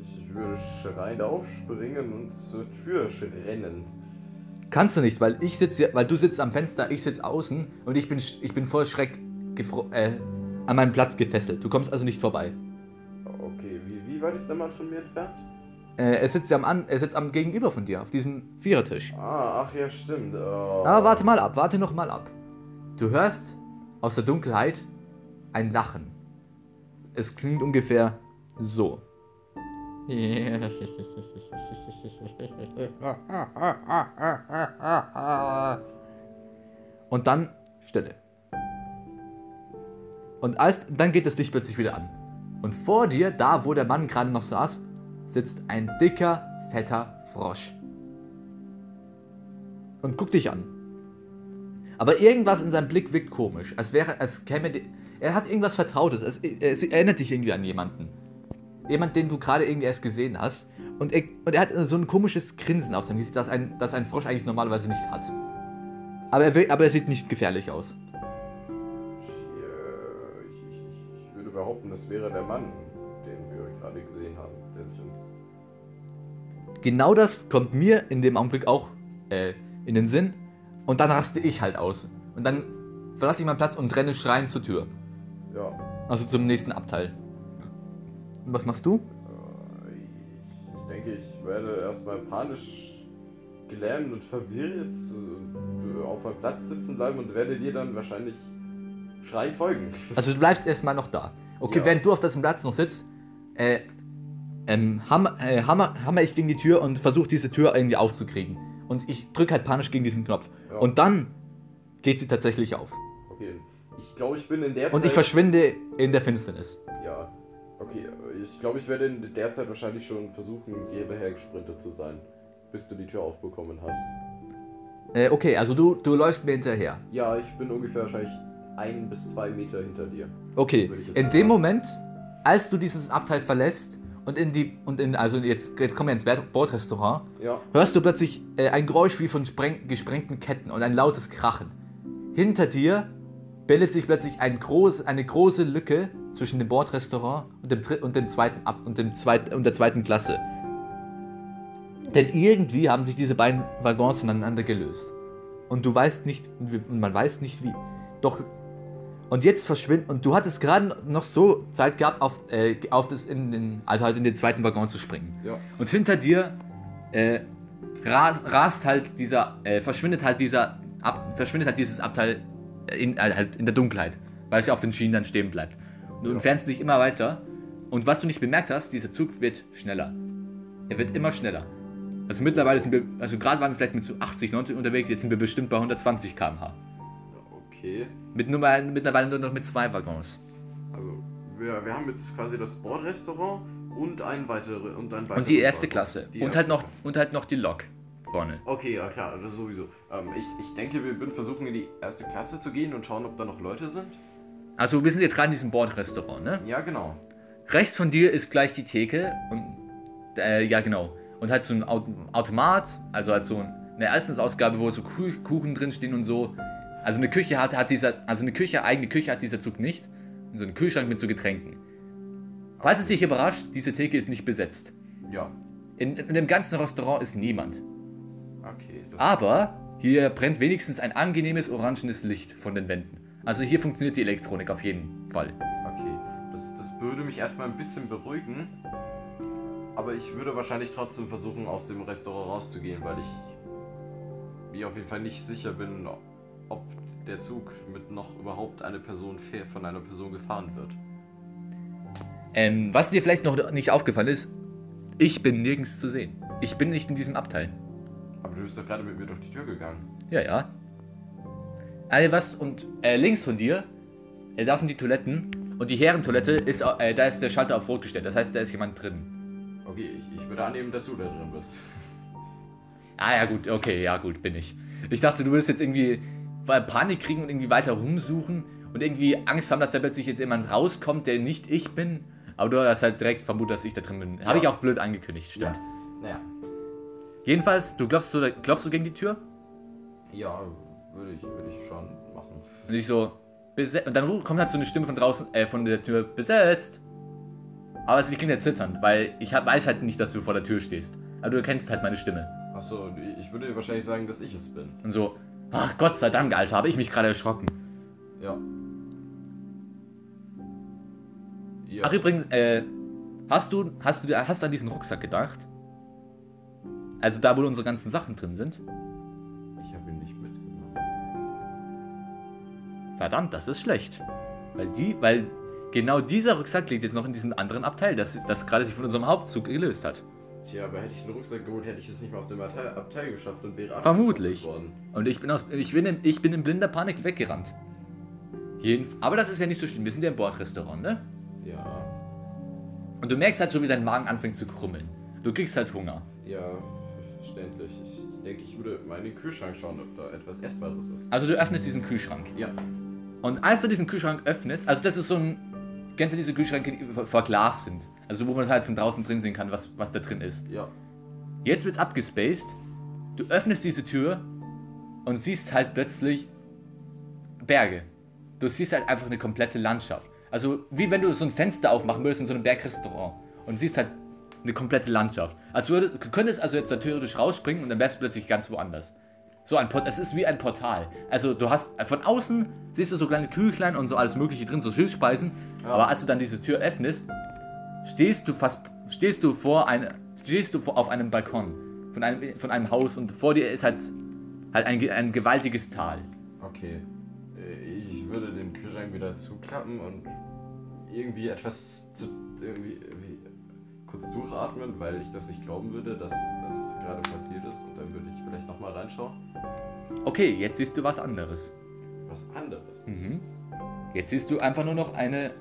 Ich, ich würde schreiend aufspringen und zur Tür rennen. Kannst du nicht, weil ich sitze, weil du sitzt am Fenster, ich sitze außen und ich bin, ich bin voll Schreck äh, an meinem Platz gefesselt. Du kommst also nicht vorbei. Okay, wie, wie weit ist der Mann von mir entfernt? Äh, er sitzt ja am, an, er sitzt am Gegenüber von dir, auf diesem Vierertisch. Ah, ach ja, stimmt. Oh. Aber warte mal ab, warte noch mal ab. Du hörst aus der Dunkelheit ein Lachen. Es klingt ungefähr so. Und dann Stille. Und als, dann geht das Licht plötzlich wieder an. Und vor dir, da wo der Mann gerade noch saß, sitzt ein dicker, fetter Frosch. Und guckt dich an. Aber irgendwas in seinem Blick wirkt komisch. Als wäre, als käme. Er hat irgendwas Vertrautes. Es, es erinnert dich irgendwie an jemanden. Jemand, den du gerade irgendwie erst gesehen hast. Und er, und er hat so ein komisches Grinsen auf seinem Gesicht, das ein, das ein Frosch eigentlich normalerweise nicht hat. Aber er, will- aber er sieht nicht gefährlich aus. Ich, ich, ich, ich würde behaupten, das wäre der Mann, den wir gerade gesehen haben. Genau das kommt mir in dem Augenblick auch äh, in den Sinn. Und dann raste ich halt aus. Und dann verlasse ich meinen Platz und renne schreiend zur Tür. Ja. Also zum nächsten Abteil. Und was machst du? Äh, ich, denke, ich werde erstmal panisch gelähmt und verwirrt äh, auf meinem Platz sitzen bleiben und werde dir dann wahrscheinlich schreiend folgen. Also du bleibst erstmal noch da. Okay, Ja. während du auf diesem Platz noch sitzt, äh, ähm, hammer, äh, hammer, hammer ich gegen die Tür und versuche diese Tür irgendwie aufzukriegen. Und ich drücke halt panisch gegen diesen Knopf. Ja. Und dann geht sie tatsächlich auf. Okay, ich glaube, ich bin in der Und ich Zeit. verschwinde in der Finsternis. Ja, okay, ich glaube, ich werde in der Zeit wahrscheinlich schon versuchen, dir hinterhergesprintet zu sein, bis du die Tür aufbekommen hast. Äh, okay, also du, du läufst mir hinterher. Ja, ich bin ungefähr wahrscheinlich ein bis zwei Meter hinter dir. Okay, in dem. Moment, als du dieses Abteil verlässt und in die, und in, also jetzt, jetzt kommen wir ins Bord- Bordrestaurant, Ja, hörst du plötzlich äh, ein Geräusch wie von spreng gesprengten Ketten und ein lautes Krachen. Hinter dir bildet sich plötzlich ein groß, eine große Lücke zwischen dem Bordrestaurant und dem, und dem zweiten Ab und, dem zweit und der zweiten Klasse. Denn irgendwie haben sich diese beiden Waggons voneinander gelöst. Und du weißt nicht, und man weiß nicht wie. Doch. Und jetzt verschwindet. Und du hattest gerade noch so Zeit gehabt, auf, äh, auf das in den, also halt in den zweiten Waggon zu springen. ja. Und hinter dir äh, ras, rast halt dieser, äh, verschwindet halt dieser, Ab, verschwindet halt dieses Abteil in, äh, halt in der Dunkelheit, weil es ja auf den Schienen dann stehen bleibt. Und du Ja. entfernst dich immer weiter. Und was du nicht bemerkt hast, dieser Zug wird schneller. Er wird immer schneller. Also mittlerweile sind wir, also gerade waren wir vielleicht mit so 80, 90 unterwegs, jetzt sind wir bestimmt bei 120 km/h. Okay. Mit nur mal, mittlerweile nur noch mit zwei Waggons. Also, wir, wir haben jetzt quasi das Bordrestaurant und ein weitere und ein weiteres Und die erste Waggon. Klasse. Die und erste halt noch Klasse. und halt noch die Lok. vorne. Okay, ja klar, das sowieso. Ähm, ich, ich denke, wir würden versuchen, in die erste Klasse zu gehen und schauen, ob da noch Leute sind. Also wir sind jetzt gerade in diesem Bordrestaurant, ne? Ja, genau. Rechts von dir ist gleich die Theke und äh, ja genau. Und halt so ein Au- Automat, also halt so ein- eine Essensausgabe, wo so Kuchen drin stehen und so. Also eine Küche hat, hat dieser, also eine Küche, eigene Küche hat dieser Zug nicht. Und so ein Kühlschrank mit so Getränken. Falls es dich überrascht, diese Theke ist nicht besetzt. Ja. In, in dem ganzen Restaurant ist niemand. Okay. Aber hier brennt wenigstens ein angenehmes orangenes Licht von den Wänden. Also hier funktioniert die Elektronik auf jeden Fall. okay. Das, das würde mich erstmal ein bisschen beruhigen. Aber ich würde wahrscheinlich trotzdem versuchen, aus dem Restaurant rauszugehen, weil ich mir auf jeden Fall nicht sicher bin, ob der Zug mit noch überhaupt eine Person von einer Person gefahren wird. Ähm, was dir vielleicht noch nicht aufgefallen ist, ich bin nirgends zu sehen. Ich bin nicht in diesem Abteil. Aber du bist doch gerade mit mir durch die Tür gegangen. Ja, ja. Also was und äh, links von dir, äh, da sind die Toiletten und die Herrentoilette ist, äh, da ist der Schalter auf Rot gestellt. Das heißt, da ist jemand drin. Okay, ich, ich würde annehmen, dass du da drin bist. Ah ja gut, okay, ja gut, bin ich. Ich dachte, du würdest jetzt irgendwie Panik kriegen und irgendwie weiter rumsuchen und irgendwie Angst haben, dass da plötzlich jetzt jemand rauskommt, der nicht ich bin. Aber du hast halt direkt vermutet, dass ich da drin bin. Habe ich auch blöd angekündigt, stimmt. Naja. Jedenfalls, du glaubst, du glaubst du gegen die Tür? Ja, würde ich, würde ich schon machen. Und ich so, besetzt. Und dann kommt halt so eine Stimme von draußen, äh, von der Tür, besetzt. Aber es klingt jetzt zitternd, weil ich weiß halt nicht, dass du vor der Tür stehst. Aber du erkennst halt meine Stimme. Achso, ich würde wahrscheinlich sagen, dass ich es bin. Und so, ach Gott sei Dank, Alter, habe ich mich gerade erschrocken. Ja. ja. Ach übrigens, äh, hast du, hast du, hast du an diesen Rucksack gedacht? Also da, wo unsere ganzen Sachen drin sind? ich habe ihn nicht mitgenommen. Verdammt, das ist schlecht. Weil die, weil genau dieser Rucksack liegt jetzt noch in diesem anderen Abteil, das, das gerade sich von unserem Hauptzug gelöst hat. Tja, aber hätte ich einen Rucksack geholt, hätte ich es nicht mal aus dem Abteil, Abteil geschafft und wäre Vermutlich. worden. Und ich bin, aus, ich, bin in, ich bin in blinder Panik weggerannt. Jeden, aber das ist ja nicht so schlimm, wir sind ja im Bordrestaurant, ne? Ja, Und du merkst halt schon, wie dein Magen anfängt zu krummeln. Du kriegst halt Hunger. ja, verständlich. Ich denke, ich würde mal in den Kühlschrank schauen, ob da etwas Essbares ist. Also du öffnest diesen Kühlschrank. Ja. Und als du diesen Kühlschrank öffnest, also das ist so ein. Kennst du diese Kühlschränke, die Glas sind? Also wo man halt von draußen drin sehen kann, was, was da drin ist. Ja. Jetzt wird's abgespaced. Du öffnest diese Tür und siehst halt plötzlich Berge. Du siehst halt einfach eine komplette Landschaft. Also wie wenn du so ein Fenster aufmachen würdest in so einem Bergrestaurant und siehst halt eine komplette Landschaft. Also würde, du könntest also jetzt da theoretisch rausspringen und dann wärst du plötzlich ganz woanders. So ein Port es ist wie ein Portal. Also du hast von außen siehst du so kleine Küchlein und so alles mögliche drin, so Hilfspeisen. Aber als du dann diese Tür öffnest, stehst du fast stehst du vor eine, stehst du vor, auf einem Balkon von einem, von einem Haus und vor dir ist halt halt ein, ein gewaltiges Tal. Okay. Äh, Ich würde den Kühlschrank wieder zuklappen und irgendwie etwas zu. irgendwie. Kurz durchatmen, weil ich das nicht glauben würde, dass das gerade passiert ist. Und dann würde ich vielleicht nochmal reinschauen. Okay, jetzt siehst du was anderes. Was anderes. Mhm. Jetzt siehst du einfach nur noch eine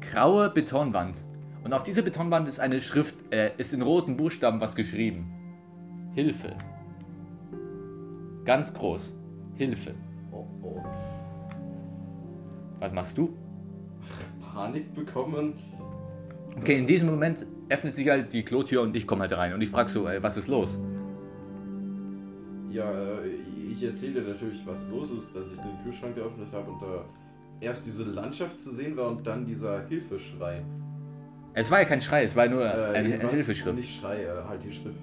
graue Betonwand. Und auf dieser Betonwand ist eine Schrift, äh, ist in roten Buchstaben was geschrieben. Hilfe. Ganz groß. Hilfe. Oh oh. Was machst du? Panik bekommen. Okay, in diesem Moment öffnet sich halt die Klotür und ich komme halt rein. Und ich frage so, ey, was ist los? Ja, äh, ich erzähle dir natürlich, was los ist, dass ich den Kühlschrank geöffnet habe und da erst diese Landschaft zu sehen war und dann dieser Hilfeschrei. Es war ja kein Schrei, es war nur Äh, eine, eine Hilfeschrift. Nicht Schrei, äh, halt die Schrift.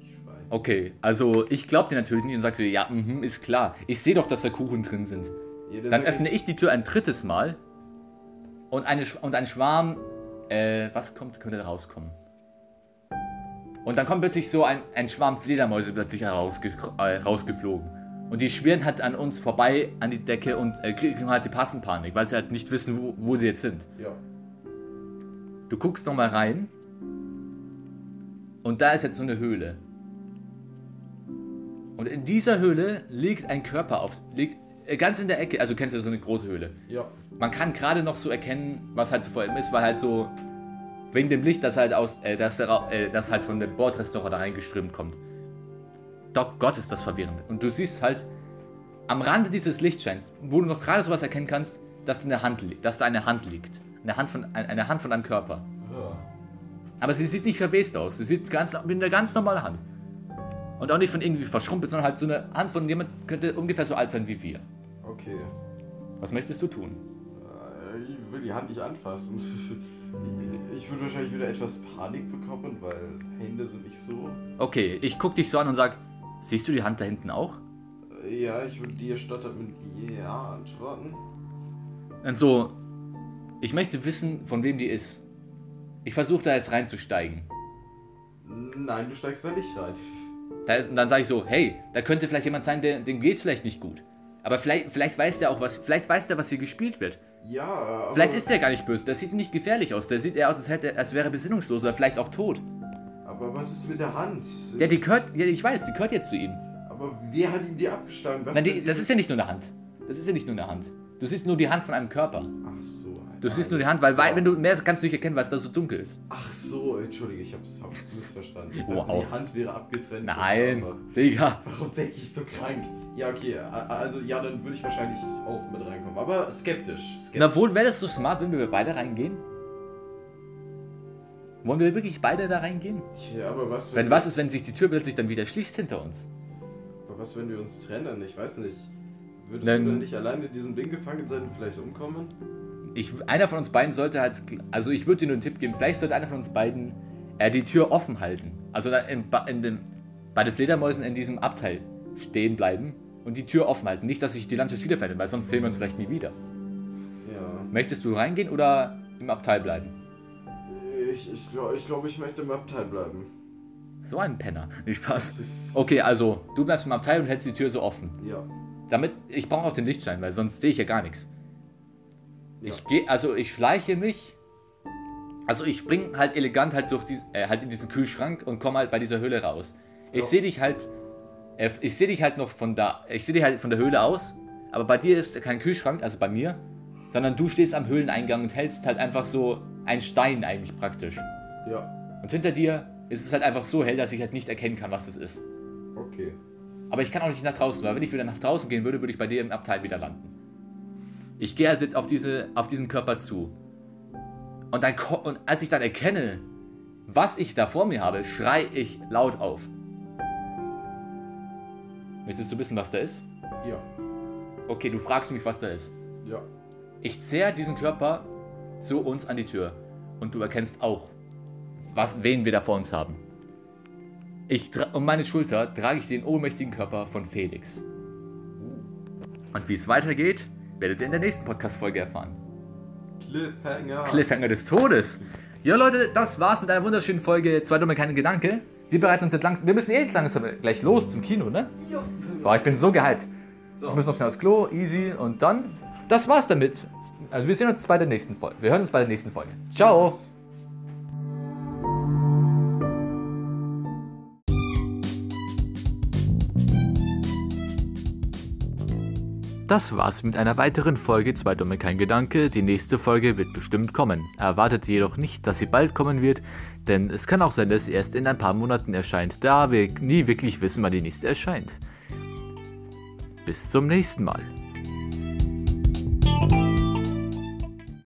Ich. Okay, also ich glaub dir natürlich nicht und sagst dir, ja, mhm, ist klar. Ich sehe doch, dass da Kuchen drin sind. Ja, Dann sag öffne ich die Tür ein drittes Mal und, eine, und ein Schwarm, äh, was kommt, könnte rauskommen? Und dann kommt plötzlich so ein, ein Schwarm Fledermäuse plötzlich herausge äh, rausgeflogen. Und die schwirren halt an uns vorbei an die Decke und äh, kriegen halt die Passenpanik, weil sie halt nicht wissen, wo, wo sie jetzt sind. Ja. Du guckst noch mal rein und da ist jetzt so eine Höhle. Und in dieser Höhle liegt ein Körper auf, liegt ganz in der Ecke, also du kennst ja so eine große Höhle. Ja. Man kann gerade noch so erkennen, was halt so vor ihm ist, weil halt so wegen dem Licht, das halt aus, äh, das, da äh, das halt von dem Bordrestaurant da reingeströmt kommt. Doch Gott ist das verwirrend. Und du siehst halt am Rande dieses Lichtscheins, wo du noch gerade sowas erkennen kannst, dass, eine Hand, dass da eine Hand liegt. Eine Hand von, ein- eine Hand von einem Körper. Ja. Aber sie sieht nicht verwest aus. Sie sieht ganz, wie eine ganz normale Hand. Und auch nicht von irgendwie verschrumpelt, sondern halt so eine Hand von jemand, könnte ungefähr so alt sein wie wir. Okay. Was möchtest du tun? Äh, Ich will die Hand nicht anfassen. Ich- würde wahrscheinlich wieder etwas Panik bekommen, weil Hände sind nicht so. Okay, ich guck dich so an und sag, siehst du die Hand da hinten auch? Äh, Ja, ich würde dir stottert mit Ja antworten. Und so, ich möchte wissen, von wem die ist. Ich versuche da jetzt reinzusteigen. Nein, du steigst da nicht rein. Da ist, und dann sage ich so, hey, da könnte vielleicht jemand sein, der, dem geht's vielleicht nicht gut. Aber vielleicht, vielleicht weiß der auch was, vielleicht weiß der, was hier gespielt wird. Ja, aber. Vielleicht ist der gar nicht böse, der sieht nicht gefährlich aus. Der sieht eher aus, als, hätte, als wäre er besinnungslos oder vielleicht auch tot. Aber was ist mit der Hand? Ja, die gehört, ja, ich weiß, die gehört jetzt zu ihm. Aber wer hat ihm die abgeschlagen? Was Nein, die, das ist ja nicht nur eine Hand. Das ist ja nicht nur eine Hand. Du siehst nur die Hand von einem Körper. Du siehst nur die Hand, weil, weil wenn du mehr kannst du nicht erkennen, weil es da so dunkel ist. Ach so, entschuldige, ich hab's, hab's missverstanden. Ich Wow. dachte, die Hand wäre abgetrennt. Nein. Digga. Warum denke ich so krank? Ja, okay, a- also ja, dann würde ich wahrscheinlich auch mit reinkommen. Aber skeptisch. skeptisch. Na wohl, wäre das so smart, wenn wir beide reingehen? Wollen wir wirklich beide da reingehen? Tja, aber was, Wenn was ist, wenn sich die Tür plötzlich dann wieder schließt hinter uns? Aber was, wenn wir uns trennen? Ich weiß nicht. Würdest Dann- du dann nicht alleine in diesem Ding gefangen sein und vielleicht umkommen? Ich, einer von uns beiden sollte halt, also ich würde dir nur einen Tipp geben, vielleicht sollte einer von uns beiden äh, die Tür offen halten. Also da in, in dem, bei den Fledermäusen in diesem Abteil stehen bleiben und die Tür offen halten. Nicht, dass sich die Landschaft wiederfindet, weil sonst sehen wir uns vielleicht nie wieder. Ja. Möchtest du reingehen oder im Abteil bleiben? Ich, ich glaube, ich, glaub, ich möchte im Abteil bleiben. So ein Penner. Nicht Spaß. Okay, also du bleibst im Abteil und hältst die Tür so offen. Ja. Damit, ich brauche auch den Lichtschein, weil sonst sehe ich ja gar nichts. Ja. Ich gehe, also ich schleiche mich. Also ich spring halt elegant halt durch dies, äh, halt in diesen Kühlschrank und komme halt bei dieser Höhle raus. Ich sehe dich halt, äh, ich sehe dich halt noch von da, ich sehe dich halt von der Höhle aus, aber bei dir ist kein Kühlschrank, also bei mir, sondern du stehst am Höhleneingang und hältst halt einfach so einen Stein eigentlich praktisch. Ja. Und hinter dir ist es halt einfach so hell, dass ich halt nicht erkennen kann, was es ist. Okay. Aber ich kann auch nicht nach draußen, weil wenn ich wieder nach draußen gehen würde, würde ich bei dir im Abteil wieder landen. Ich gehe also jetzt auf, diese, auf diesen Körper zu. Und, dann, und als ich dann erkenne, was ich da vor mir habe, schrei ich laut auf. Möchtest du wissen, was da ist? Ja. Okay, du fragst mich, was da ist. Ja. Ich zerre diesen Körper zu uns an die Tür. Und du erkennst auch, was, wen wir da vor uns haben. Ich um meine Schulter trage ich den ohnmächtigen Körper von Felix. Und wie es weitergeht, werdet ihr in der nächsten Podcast-Folge erfahren. Cliffhanger. Cliffhanger des Todes. Ja, Leute, das war's mit einer wunderschönen Folge. Zwei dumme, keine Gedanke. Wir bereiten uns jetzt langsam. Wir müssen eh jetzt langsam gleich los zum Kino, ne? Boah, ich bin so gehypt. So. Wir müssen noch schnell aufs Klo, easy. Und dann, das war's damit. Also, wir sehen uns bei der nächsten Folge. Wir hören uns bei der nächsten Folge. Ciao. Das war's mit einer weiteren Folge Zwei Dumme kein Gedanke. Die nächste Folge wird bestimmt kommen. Erwartet jedoch nicht, dass sie bald kommen wird, denn es kann auch sein, dass sie erst in ein paar Monaten erscheint, da wir nie wirklich wissen, wann die nächste erscheint. Bis zum nächsten Mal.